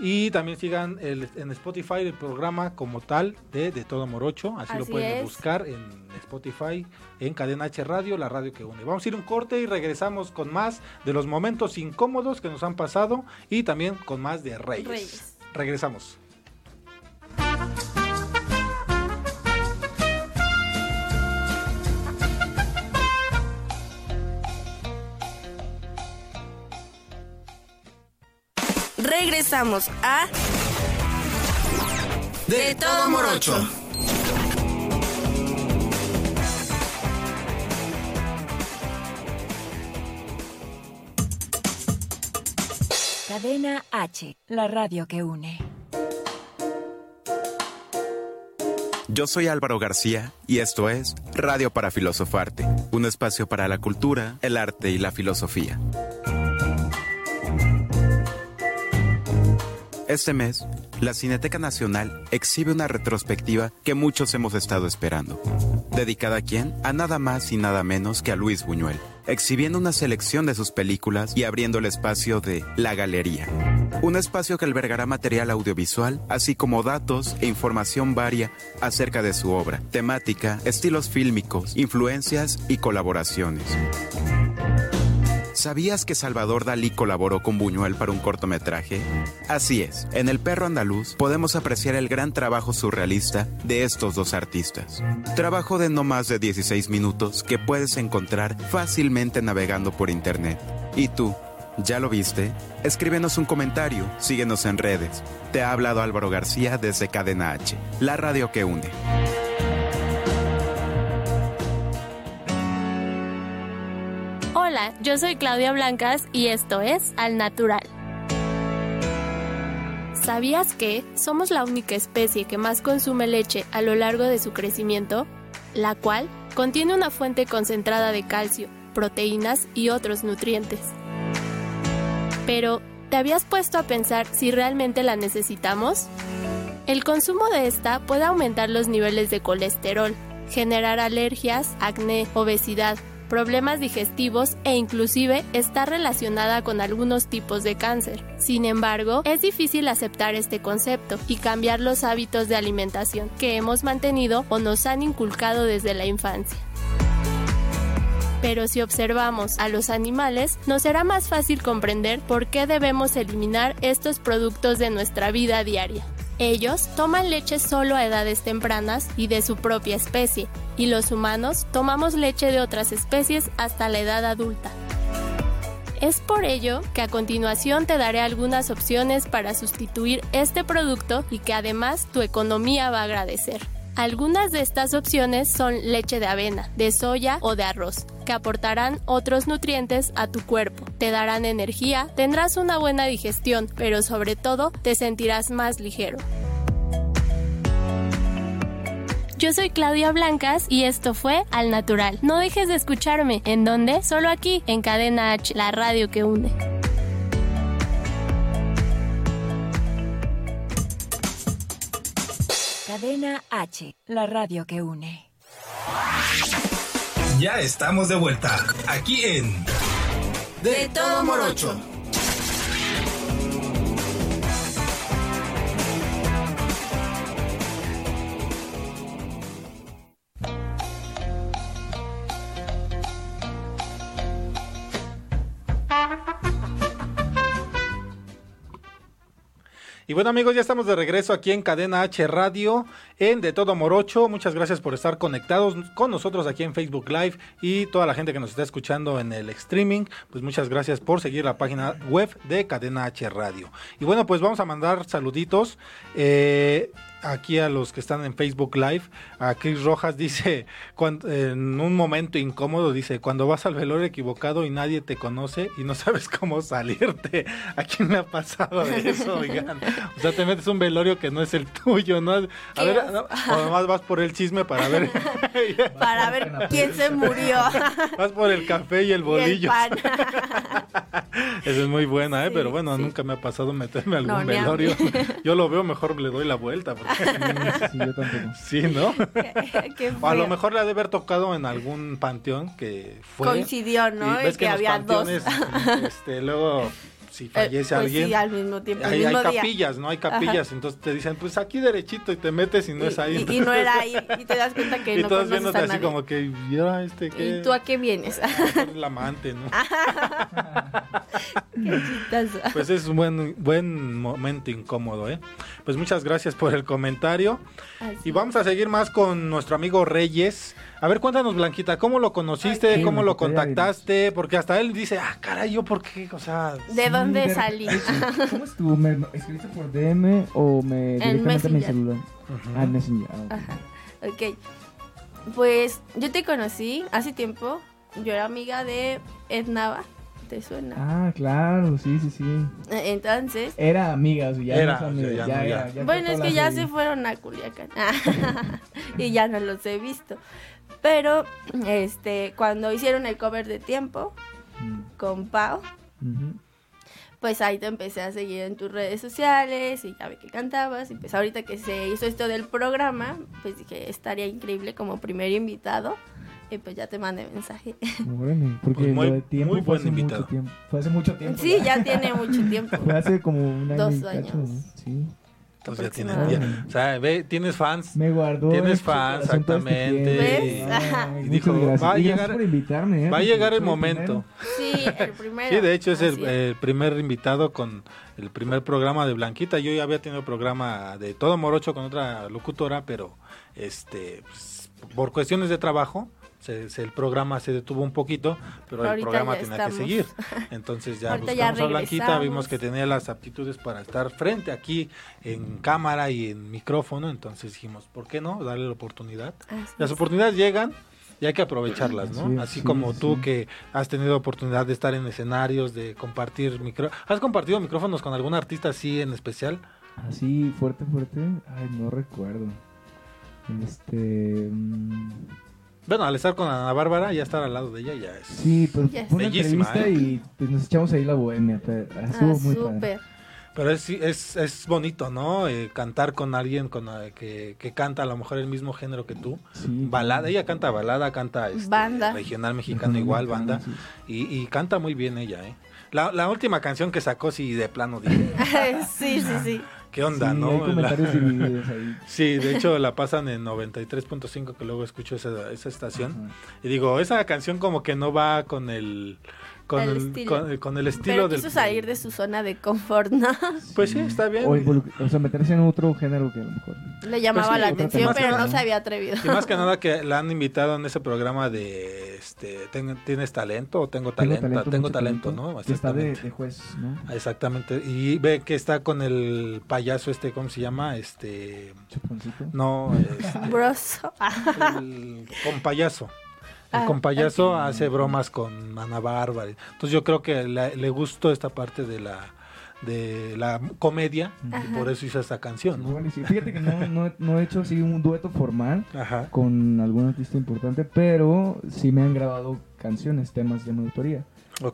Y también sigan el- en Spotify el programa como tal de De Todo Morocho. Así, lo Así pueden es. buscar en Spotify, en Cadena H Radio, la radio que une. Vamos a ir un corte y regresamos con más de los momentos incómodos que nos han pasado. Y también con más de Reyes. Reyes. Regresamos. Regresamos a De todo morocho. Cadena H, la radio que une. Yo soy Álvaro García y esto es Radio para Filosofarte, un espacio para la cultura, el arte y la filosofía. Este mes, la Cineteca Nacional exhibe una retrospectiva que muchos hemos estado esperando. ¿Dedicada a quién? A nada más y nada menos que a Luis Buñuel, exhibiendo una selección de sus películas y abriendo el espacio de La Galería. Un espacio que albergará material audiovisual, así como datos e información varia acerca de su obra, temática, estilos fílmicos, influencias y colaboraciones. ¿Sabías que Salvador Dalí colaboró con Buñuel para un cortometraje? Así es, en El perro andaluz podemos apreciar el gran trabajo surrealista de estos dos artistas. Trabajo de no más de 16 minutos que puedes encontrar fácilmente navegando por internet. ¿Y tú? ¿Ya lo viste? Escríbenos un comentario, síguenos en redes. Te ha hablado Álvaro García desde Cadena H, la radio que une. Hola, yo soy Claudia Blancas y esto es Al Natural. ¿Sabías que somos la única especie que más consume leche a lo largo de su crecimiento? La cual contiene una fuente concentrada de calcio, proteínas y otros nutrientes. Pero, ¿te habías puesto a pensar si realmente la necesitamos? El consumo de esta puede aumentar los niveles de colesterol, generar alergias, acné, obesidad, problemas digestivos e inclusive está relacionada con algunos tipos de cáncer. Sin embargo, es difícil aceptar este concepto y cambiar los hábitos de alimentación que hemos mantenido o nos han inculcado desde la infancia. Pero si observamos a los animales, nos será más fácil comprender por qué debemos eliminar estos productos de nuestra vida diaria. Ellos toman leche solo a edades tempranas y de su propia especie, y los humanos tomamos leche de otras especies hasta la edad adulta. Es por ello que a continuación te daré algunas opciones para sustituir este producto y que además tu economía va a agradecer. Algunas de estas opciones son leche de avena, de soya o de arroz, que aportarán otros nutrientes a tu cuerpo, te darán energía, tendrás una buena digestión, pero sobre todo te sentirás más ligero. Yo soy Claudia Blancas y esto fue Al Natural. No dejes de escucharme. ¿En dónde? Solo aquí, en Cadena H, la radio que une. Cadena H, la radio que une. Ya estamos de vuelta, aquí en De Todo Morocho. Bueno amigos, ya estamos de regreso aquí en Cadena H Radio, en De Todo Morocho. Muchas gracias por estar conectados con nosotros aquí en Facebook Live y toda la gente que nos está escuchando en el streaming. Pues muchas gracias por seguir la página web de Cadena H Radio. Y bueno, pues vamos a mandar saluditos. Eh, aquí a los que están en Facebook Live, a Chris Rojas dice, cuando, en un momento incómodo, dice, cuando vas al velorio equivocado y nadie te conoce y no sabes cómo salirte. ¿A quién le ha pasado eso, oigan? O sea, te metes un velorio que no es el tuyo, ¿no? A ver, no, o nomás vas por el chisme para ver. para ver quién se murió. vas por el café y el bolillo. Y el Eso es muy buena, ¿eh? Sí, Pero bueno, sí. nunca me ha pasado meterme a algún no, velorio. Yo lo veo, mejor le doy la vuelta. Porque... Sí, yo tampoco. Sí, ¿no? Qué, qué o a lo mejor le ha de haber tocado en algún panteón que fue. Coincidió, ¿no? Y ves que, que había dos. Este, luego si fallece eh, pues alguien. Sí, al mismo tiempo. Hay, mismo hay capillas, ¿no? Hay capillas, Ajá. entonces te dicen, pues aquí derechito y te metes y no y, es ahí. Y, entonces, y, no era ahí. Y te das cuenta que y no todos viéndote así nadie. como que, ¿y ahora este qué? ¿Y tú a qué vienes? El amante, ¿no? qué chistoso. Pues es un buen, buen momento incómodo, ¿eh? Pues muchas gracias por el comentario. Así Y vamos a seguir más con nuestro amigo Reyes. A ver, cuéntanos, Blanquita, ¿cómo lo conociste? Ay, ¿Cómo lo contactaste? Porque hasta él dice, ah, caray, ¿yo por qué? O sea... ¿De dónde de- salí? ¿Cómo estuvo? ¿Me escribiste por DM o me directamente a mi Messenger. celular? Ujú. Ah, Messenger. ah, ok. Ajá. Ok. Pues yo te conocí hace tiempo. Yo era amiga de Ednava. ¿Te suena? Ah, claro, sí, sí, sí. Entonces, Era amiga, o sea, ya Era, no es o sea, amiga, ya ya, no, era, ya. ya bueno, es que ya serie. se fueron a Culiacán. y ya no los he visto. Pero, este, cuando hicieron el cover de Tiempo Mm, con Pau, pues ahí te empecé a seguir en tus redes sociales y ya vi que cantabas. Y pues ahorita que se hizo esto del programa, pues dije, estaría increíble como primer invitado. Y pues ya te mandé mensaje. Órale, porque Pues muy- lo de tiempo muy fue hace invitado. mucho tiempo. Fue hace mucho tiempo. Sí, ya tiene mucho tiempo. Fue hace como un año Dos cacho, años. ¿no? Sí. Entonces ya tienes, ya- o sea, ve, tienes fans. Me guardó. Tienes fans, exactamente. dijo, gracias. va a llegar- por invitarme, ¿eh? Va a llegar el momento. Sí, el primero. Sí, de hecho es el primer invitado con el primer programa de Blanquita. Yo ya había tenido programa de todo morocho con otra locutora, pero este pues, por cuestiones de trabajo se- se- el programa se detuvo un poquito, pero el programa tenía estamos. que seguir. Entonces ya Ahorita ya buscamos a Blanquita, vimos que tenía las aptitudes para estar frente aquí en cámara y en micrófono, entonces dijimos, ¿por qué no? Darle la oportunidad. Así Las es. oportunidades llegan y hay que aprovecharlas, ¿no? Así es, Así sí, como sí, tú que has tenido oportunidad de estar en escenarios, de compartir micro... ¿Has compartido micrófonos con algún artista así en especial? Así, fuerte, fuerte. Ay, no recuerdo. Este. Bueno, al estar con Ana Bárbara, ya estar al lado de ella ya es... Sí, pero fue una Bellísima, entrevista ¿eh? y pues, nos echamos ahí la bohemia. pero Estuvo Ah, muy padre. súper. Pero es, es, es bonito, ¿no? Eh, cantar con alguien con, eh, que, que canta a lo mejor el mismo género que tú. Sí, Balada, ella canta balada, canta este, Banda. regional mexicano igual, banda. Y, y canta muy bien ella, ¿eh? La, la última canción que sacó, sí, de plano, dije, sí, sí, sí. ¿Qué onda, Sí, no? Hay La- comentarios divididos ahí. Sí, de hecho la pasan en 93.5 que luego escucho esa, esa estación. Y digo, esa canción como que no va con el con El el, estilo. con, con el estilo Pero del quiso salir de su zona de confort, ¿no? Pues sí, está bien. O, o sea, meterse en otro género que a lo mejor. Le llamaba Pues sí, la atención, pero que no nada- se había atrevido. Y más que nada que la han invitado en ese programa de este ten- tienes talento o tengo Tengo talento, tengo talento, mucho ¿no? Que está de, Exactamente. de juez, ¿no? Exactamente. Y ve que está con el payaso este, ¿cómo se llama? Este Chuponcito. no, este, Broso. el compayaso. El Ah, compayaso ok. hace bromas con Ana Bárbara. Entonces yo creo que la- le gustó esta parte de la de la comedia y por eso hizo esta canción. Fíjate que no, no, no he hecho así un dueto formal Ajá. con algún artista importante, pero sí me han grabado canciones, temas de mi autoría.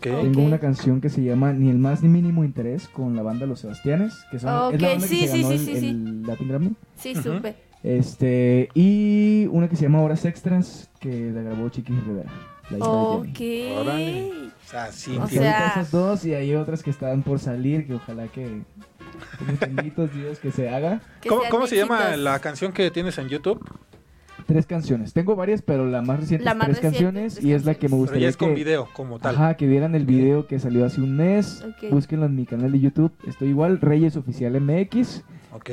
Tengo una canción que se llama Ni el más ni mínimo interés con la banda Los Sebastianes, que son, es la banda sí, que se sí, ganó sí, el, sí, el Latin Grammy. Sí, supe. Este, y una que se llama Horas Extras, que la grabó Chiqui Rivera. La hija de Jenny. Ok. Órale. O sea, sí, O sea- esas dos, y hay otras que están por salir, que ojalá que... benditos Dios que se haga. Que ¿Cómo, cómo se llama la canción que tienes en YouTube? Tres canciones. Tengo varias, pero la más reciente La es más tres reciente, canciones tres y es la que me Pero gustaría ya es con que, video como tal. Ajá, que vieran el video que salió hace un mes. Ok. Búsquenlo en mi canal de YouTube. Estoy igual, Reyes Oficial MX. Ok.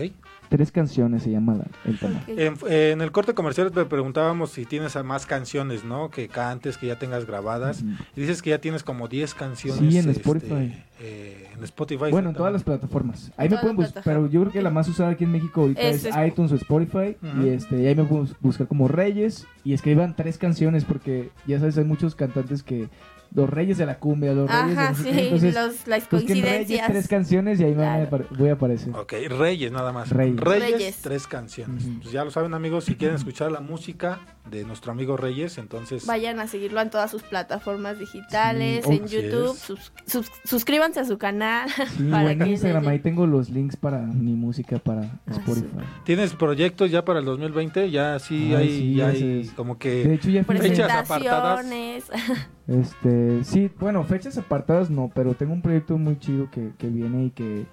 Tres canciones se llama la- el tema. En, en el corte comercial te preguntábamos si tienes más canciones, ¿no? Que cantes, que ya tengas grabadas. Y dices que ya tienes como 10 canciones. Sí, en este, Spotify. eh, en Spotify. Bueno, en todas las plataformas. Ahí me pueden buscar, pero yo creo que la más usada aquí en México ahorita Es iTunes o Spotify. Y este, y ahí me pueden bus- buscar como Reyes y escriban tres canciones porque ya sabes, hay muchos cantantes que los Reyes de la cumbia, los Reyes de sí, entonces los, las Reyes coincidencias. tres canciones y ahí me Claro. voy a aparecer. Ok, Reyes nada más. Reyes. Reyes. tres canciones. Pues ya lo saben amigos, si quieren escuchar la música de nuestro amigo Reyes, entonces... Vayan a seguirlo en todas sus plataformas digitales, Sí, en YouTube. sus- sus- suscríbanse a su canal. Sí, para en que Instagram les- ahí tengo los links para mi música para Ah, Spotify. ¿Tienes proyectos ya para el 2020? Ya sí Ay, hay, sí, ya hay como De que... hecho ya Fechas apartadas. Este, sí, bueno, fechas apartadas no, pero tengo un proyecto muy chido que, que viene y que,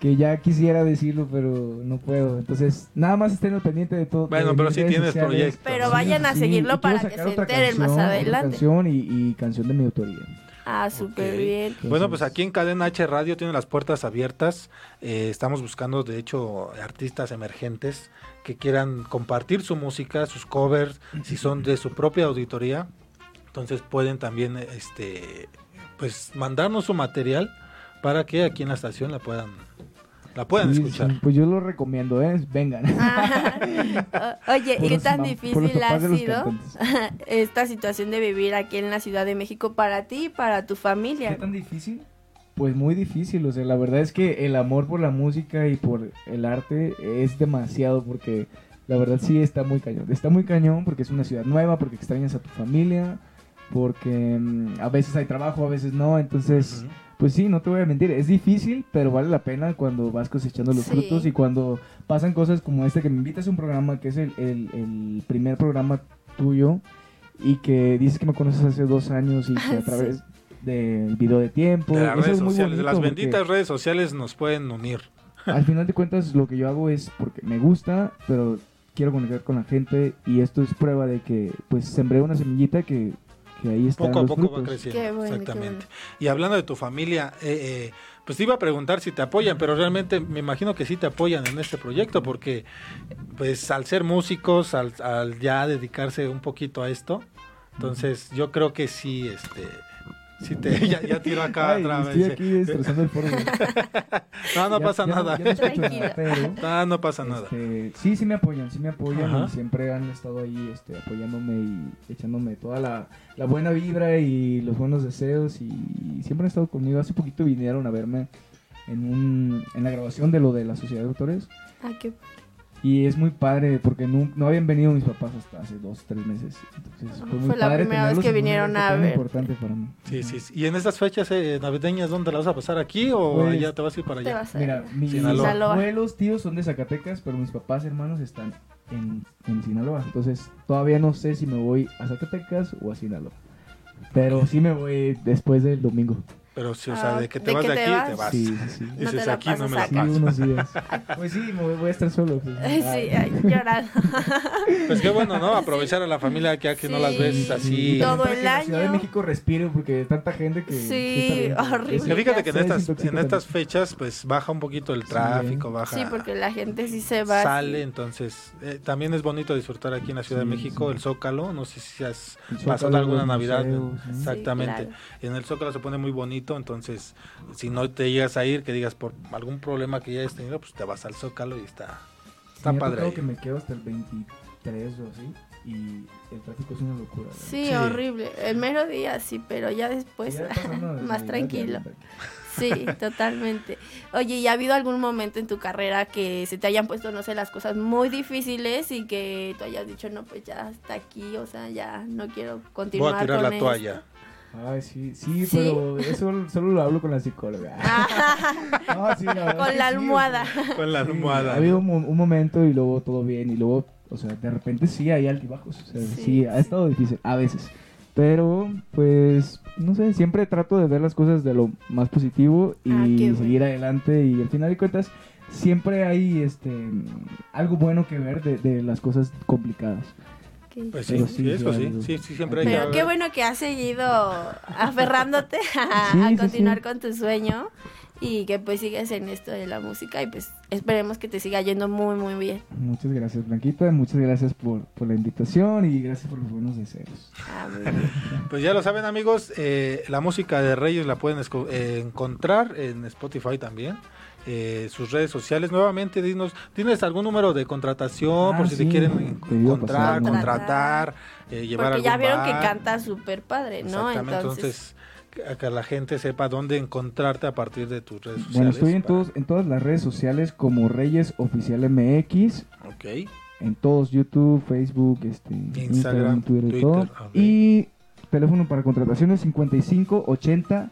que ya quisiera decirlo, pero no puedo. Entonces, nada más estén al pendiente de todo. Bueno, de pero sí tienes sociales. proyectos. Pero Sí, vayan a Sí, seguirlo para que se enteren más canción, adelante. canción y, y canción de mi autoría. Ah, súper bien. Bueno, pues aquí en Cadena H Radio tiene las puertas abiertas. Eh, estamos buscando, de hecho, artistas emergentes que quieran compartir su música, sus covers, si son de su propia auditoría. Entonces pueden también, este, pues, mandarnos su material para que aquí en la estación la puedan, la puedan sí, escuchar. sí, pues yo lo recomiendo, ¿eh? Vengan. Ah, o- Oye, Por ¿qué tan difícil ha sido esta situación de vivir aquí en la Ciudad de México para ti y para tu ¿Qué familia? tan difícil? Pues muy difícil, o sea, la verdad es que el amor por la música y por el arte es demasiado porque la verdad sí está muy cañón. Está muy cañón porque es una ciudad nueva, porque extrañas a tu familia, porque mm, a veces hay trabajo, a veces no, entonces... Pues sí, no te voy a mentir, es difícil, pero vale la pena cuando vas cosechando los Sí. frutos y cuando pasan cosas como este que me invitas a un programa que es el, el- el primer programa tuyo y que dices que me conoces hace dos años y que a Sí. través del video de tiempo, De las redes es muy sociales, de las benditas redes sociales nos pueden unir. Al final de cuentas lo que yo hago es porque me gusta, pero quiero conectar con la gente y esto es prueba de que pues sembré una semillita que, que ahí están Poco a los poco va creciendo. Qué bueno, qué exactamente. bueno. Y hablando de tu familia, eh, eh, Pues te iba a preguntar si te apoyan, pero realmente me imagino que sí te apoyan en este proyecto, porque pues al ser músicos, al, al ya dedicarse un poquito a esto, entonces yo creo que sí, este, sí te, ya, ya tiro acá Ay, otra estoy vez. aquí destrozando el foro. No, no Ya- pasa ya nada. ya no nada, pero, No, no pasa nada. este, sí, sí me apoyan, sí me apoyan Ajá. y siempre han estado ahí este, apoyándome y echándome toda la, la buena vibra y los buenos deseos y siempre han estado conmigo. Hace poquito vinieron a verme en, un, en la grabación de lo de la Sociedad de Autores Ah, qué y es muy padre porque no, no habían venido mis papás hasta hace dos, tres meses. Entonces fue muy Fue la padre primera vez que vinieron a ver. importante para mí. Sí, sí, sí. ¿Y en estas fechas eh, navideñas dónde la vas a pasar aquí o Pues, allá te vas a ir para allá? vas a Mira, mis. Sinaloa. abuelos, tíos son de Zacatecas, pero mis papás, hermanos están en, en Sinaloa. Entonces, todavía no sé si me voy a Zacatecas o a Sinaloa. Pero sí me voy después del domingo. Pero sí, o sea, Ah, de que te ¿de vas que de te aquí, vas? te vas. Sí, sí, sí. No Dices, te la aquí no me la Sí, paso. unos días. Pues sí, me voy, voy a estar solo. pues. Sí, ay, llorando. Pues qué bueno, ¿no? Aprovechar a la familia que aquí no las ves Sí. así. Todo para el que la Ciudad de año. México respire porque tanta gente que... Sí, bien. horrible. Fíjate que en estas, en estas fechas, pues baja un poquito el Sí, tráfico, ¿eh? baja. Sí, porque la gente sí se va. Sale, sí. entonces eh, también es bonito disfrutar aquí en la Ciudad Sí, de México sí. el Zócalo, no sé si has pasado alguna Navidad, exactamente, Sí, en el Zócalo se pone muy bonito, entonces si no te llegas a ir, que digas por algún problema que ya hayas tenido, pues te vas al Zócalo y está, está padre. tocado ahí. que me quedo hasta el 23 o así y el tráfico es una locura. ¿verdad? Sí, Sí. horrible. El mero día sí, pero ya después Ya pasando de más tranquilo. Sí, totalmente. Oye, ¿y ha habido algún momento en tu carrera que se te hayan puesto, no sé, las cosas muy difíciles y que tú hayas dicho, no, pues ya hasta aquí, o sea, ya no quiero Voy continuar a tirar con la esto? toalla. Ay, sí, sí, ¿Sí? pero eso solo lo hablo con la psicóloga. No, sí, la Con la sí, almohada. sea, Con la sí, almohada. ha habido un, un momento y luego todo bien y luego, o sea, de repente sí hay altibajos. O sea, sí, Sí, ha estado difícil a veces. Pero, pues, no sé, siempre trato de ver las cosas de lo más positivo y Ah, bueno. seguir adelante y al final de cuentas siempre hay este algo bueno que ver de, de las cosas complicadas. Pues sí, Pero sí, sí, eso sí, sí, algo. sí, sí, siempre hay que Pero qué bueno que has seguido aferrándote a, Sí, a sí, continuar sí. con tu sueño y que pues sigues en esto de la música y pues esperemos que te siga yendo muy muy bien. Muchas gracias, Blanquita. Muchas gracias por, por la invitación y gracias por los buenos deseos. Ah. Pues ya lo saben amigos, eh, la música de Reyes la pueden eh, encontrar en Spotify también. Eh, sus redes sociales nuevamente dinos dinos algún número de contratación Ah, por si te sí, quieren te encontrar pasar, ¿no? contratar eh, llevar Porque ya algún vieron que canta súper padre, ¿no? exactamente Entonces, entonces que, que la gente sepa dónde encontrarte a partir de tus redes sociales Bueno, estoy en, todos, en todas las redes sociales como Reyes Oficial MX, ok en todos, YouTube, Facebook, este, Instagram, Instagram, Twitter, y Twitter, todo. Y teléfono para contrataciones 55 80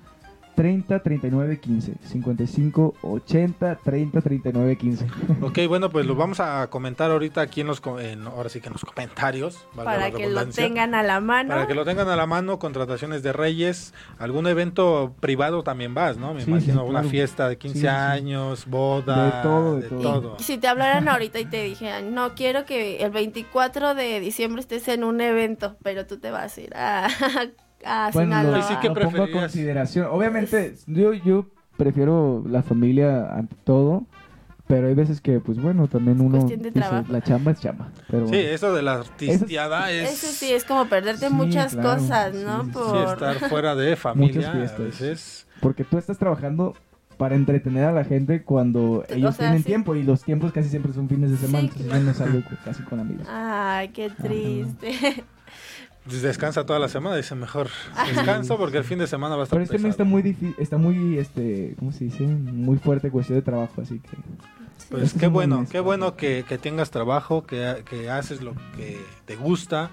30 39 15. 55 80 30 39 15. Ok, bueno, pues lo vamos a comentar ahorita aquí en los, co- en- ahora sí que en los comentarios. para la que lo tengan a la mano. Para que lo tengan a la mano, contrataciones de Reyes, algún evento privado también vas, ¿no? Me Sí, imagino sí, una claro. fiesta de 15 Sí, sí, sí. años, boda, De todo, de todo. Y si te hablaran ahorita y te dijeran, no quiero que el 24 de diciembre estés en un evento, pero tú te vas a ir a, a Bueno, Sinaloa. lo, sí que lo pongo a consideración. Obviamente, yo, yo prefiero la familia ante todo. Pero hay veces que, pues bueno, también uno dice, trabajo. la chamba es chamba. Pero Sí, eso de la artisteada es Eso sí, es como perderte Sí, muchas claro, cosas, sí, ¿no? sí, Por... sí, estar fuera de familia a fiestas. veces. Porque tú estás trabajando para entretener a la gente cuando O ellos sea, tienen sí. tiempo y los tiempos casi siempre son fines de semana. Sí, entonces claro. yo no salgo con- casi con amigos. Ay, qué triste. Descansa toda la semana, dice mejor descanso porque el fin de semana va a estar Pero este mes está muy difícil, está muy, este, ¿cómo se dice? Muy fuerte cuestión de trabajo, así que... Pues Este qué bueno, mes qué bueno que, que tengas trabajo, que, que haces lo que te gusta,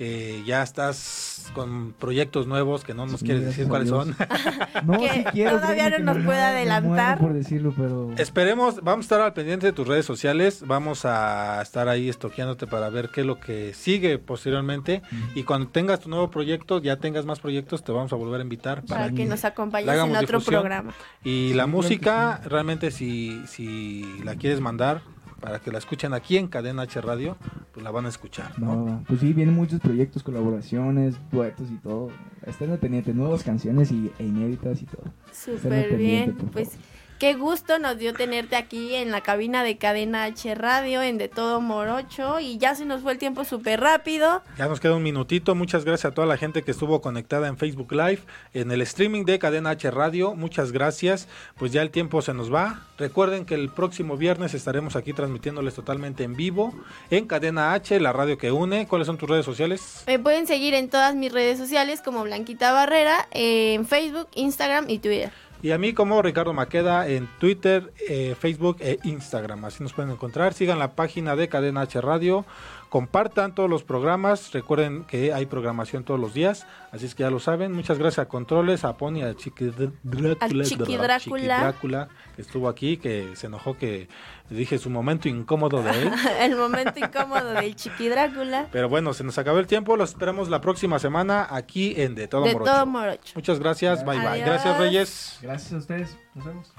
que ya estás con proyectos nuevos que no nos Sí, quieres decir cuáles son. No, Que sí quiero. todavía no que nos puede muero- adelantar. por decirlo, pero... Esperemos, vamos a estar al pendiente de tus redes sociales, vamos a estar ahí estoqueándote para ver qué es lo que sigue posteriormente y cuando tengas tu nuevo proyecto, ya tengas más proyectos, te vamos a volver a invitar para para que nos acompañes en otro difusión. programa. Y Sí, la música, realmente si, si la quieres mandar, para que la escuchen aquí en Cadena H Radio, pues la van a escuchar. ¿no? No, pues sí, vienen muchos proyectos, colaboraciones, duetos y todo. Estén pendiente, nuevas canciones y, e inéditas y todo. Súper bien, pues favor. Qué gusto nos dio tenerte aquí en la cabina de Cadena H Radio, en De Todo Morocho, y ya se nos fue el tiempo súper rápido. Ya nos queda un minutito. Muchas gracias a toda la gente que estuvo conectada en Facebook Live, en el streaming de Cadena H Radio. Muchas gracias. Pues ya el tiempo se nos va. Recuerden que el próximo viernes estaremos aquí transmitiéndoles totalmente en vivo en Cadena H, la radio que une. ¿Cuáles son tus redes sociales? Me pueden seguir en todas mis redes sociales como Blanquita Barrera, en Facebook, Instagram y Twitter. Y a mí como Ricardo Maqueda en Twitter, eh, Facebook e Instagram. Así nos pueden encontrar. Sigan la página de Cadena H Radio. Compartan todos los programas. Recuerden que hay programación todos los días. Así es que ya lo saben. Muchas gracias a Controles, a Pony, a Chiqui Drácula, Al Chiqui Drácula. Chiqui Drácula, que estuvo aquí, que se enojó que dije su momento incómodo de él. el momento incómodo del Chiqui Drácula. Pero bueno, se nos acabó el tiempo. Los esperamos la próxima semana aquí en De Todo De Morocho. Todo Morocho. Muchas gracias. Bye bye. Adiós. Gracias, Reyes. Gracias a ustedes. Nos vemos.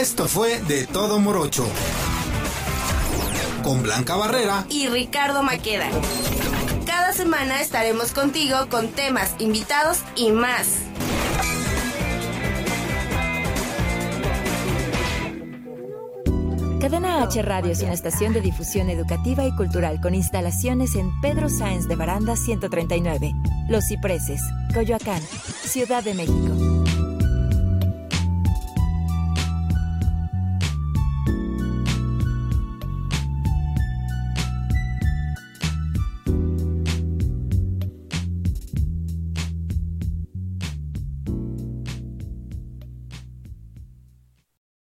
Esto fue De Todo Morocho. Con Blanca Barrera y Ricardo Maqueda. Cada semana estaremos contigo con temas, invitados y más. Cadena H Radio es una estación de difusión educativa y cultural con instalaciones en Pedro Sáenz de Baranda 139, Los Cipreses, Coyoacán, Ciudad de México.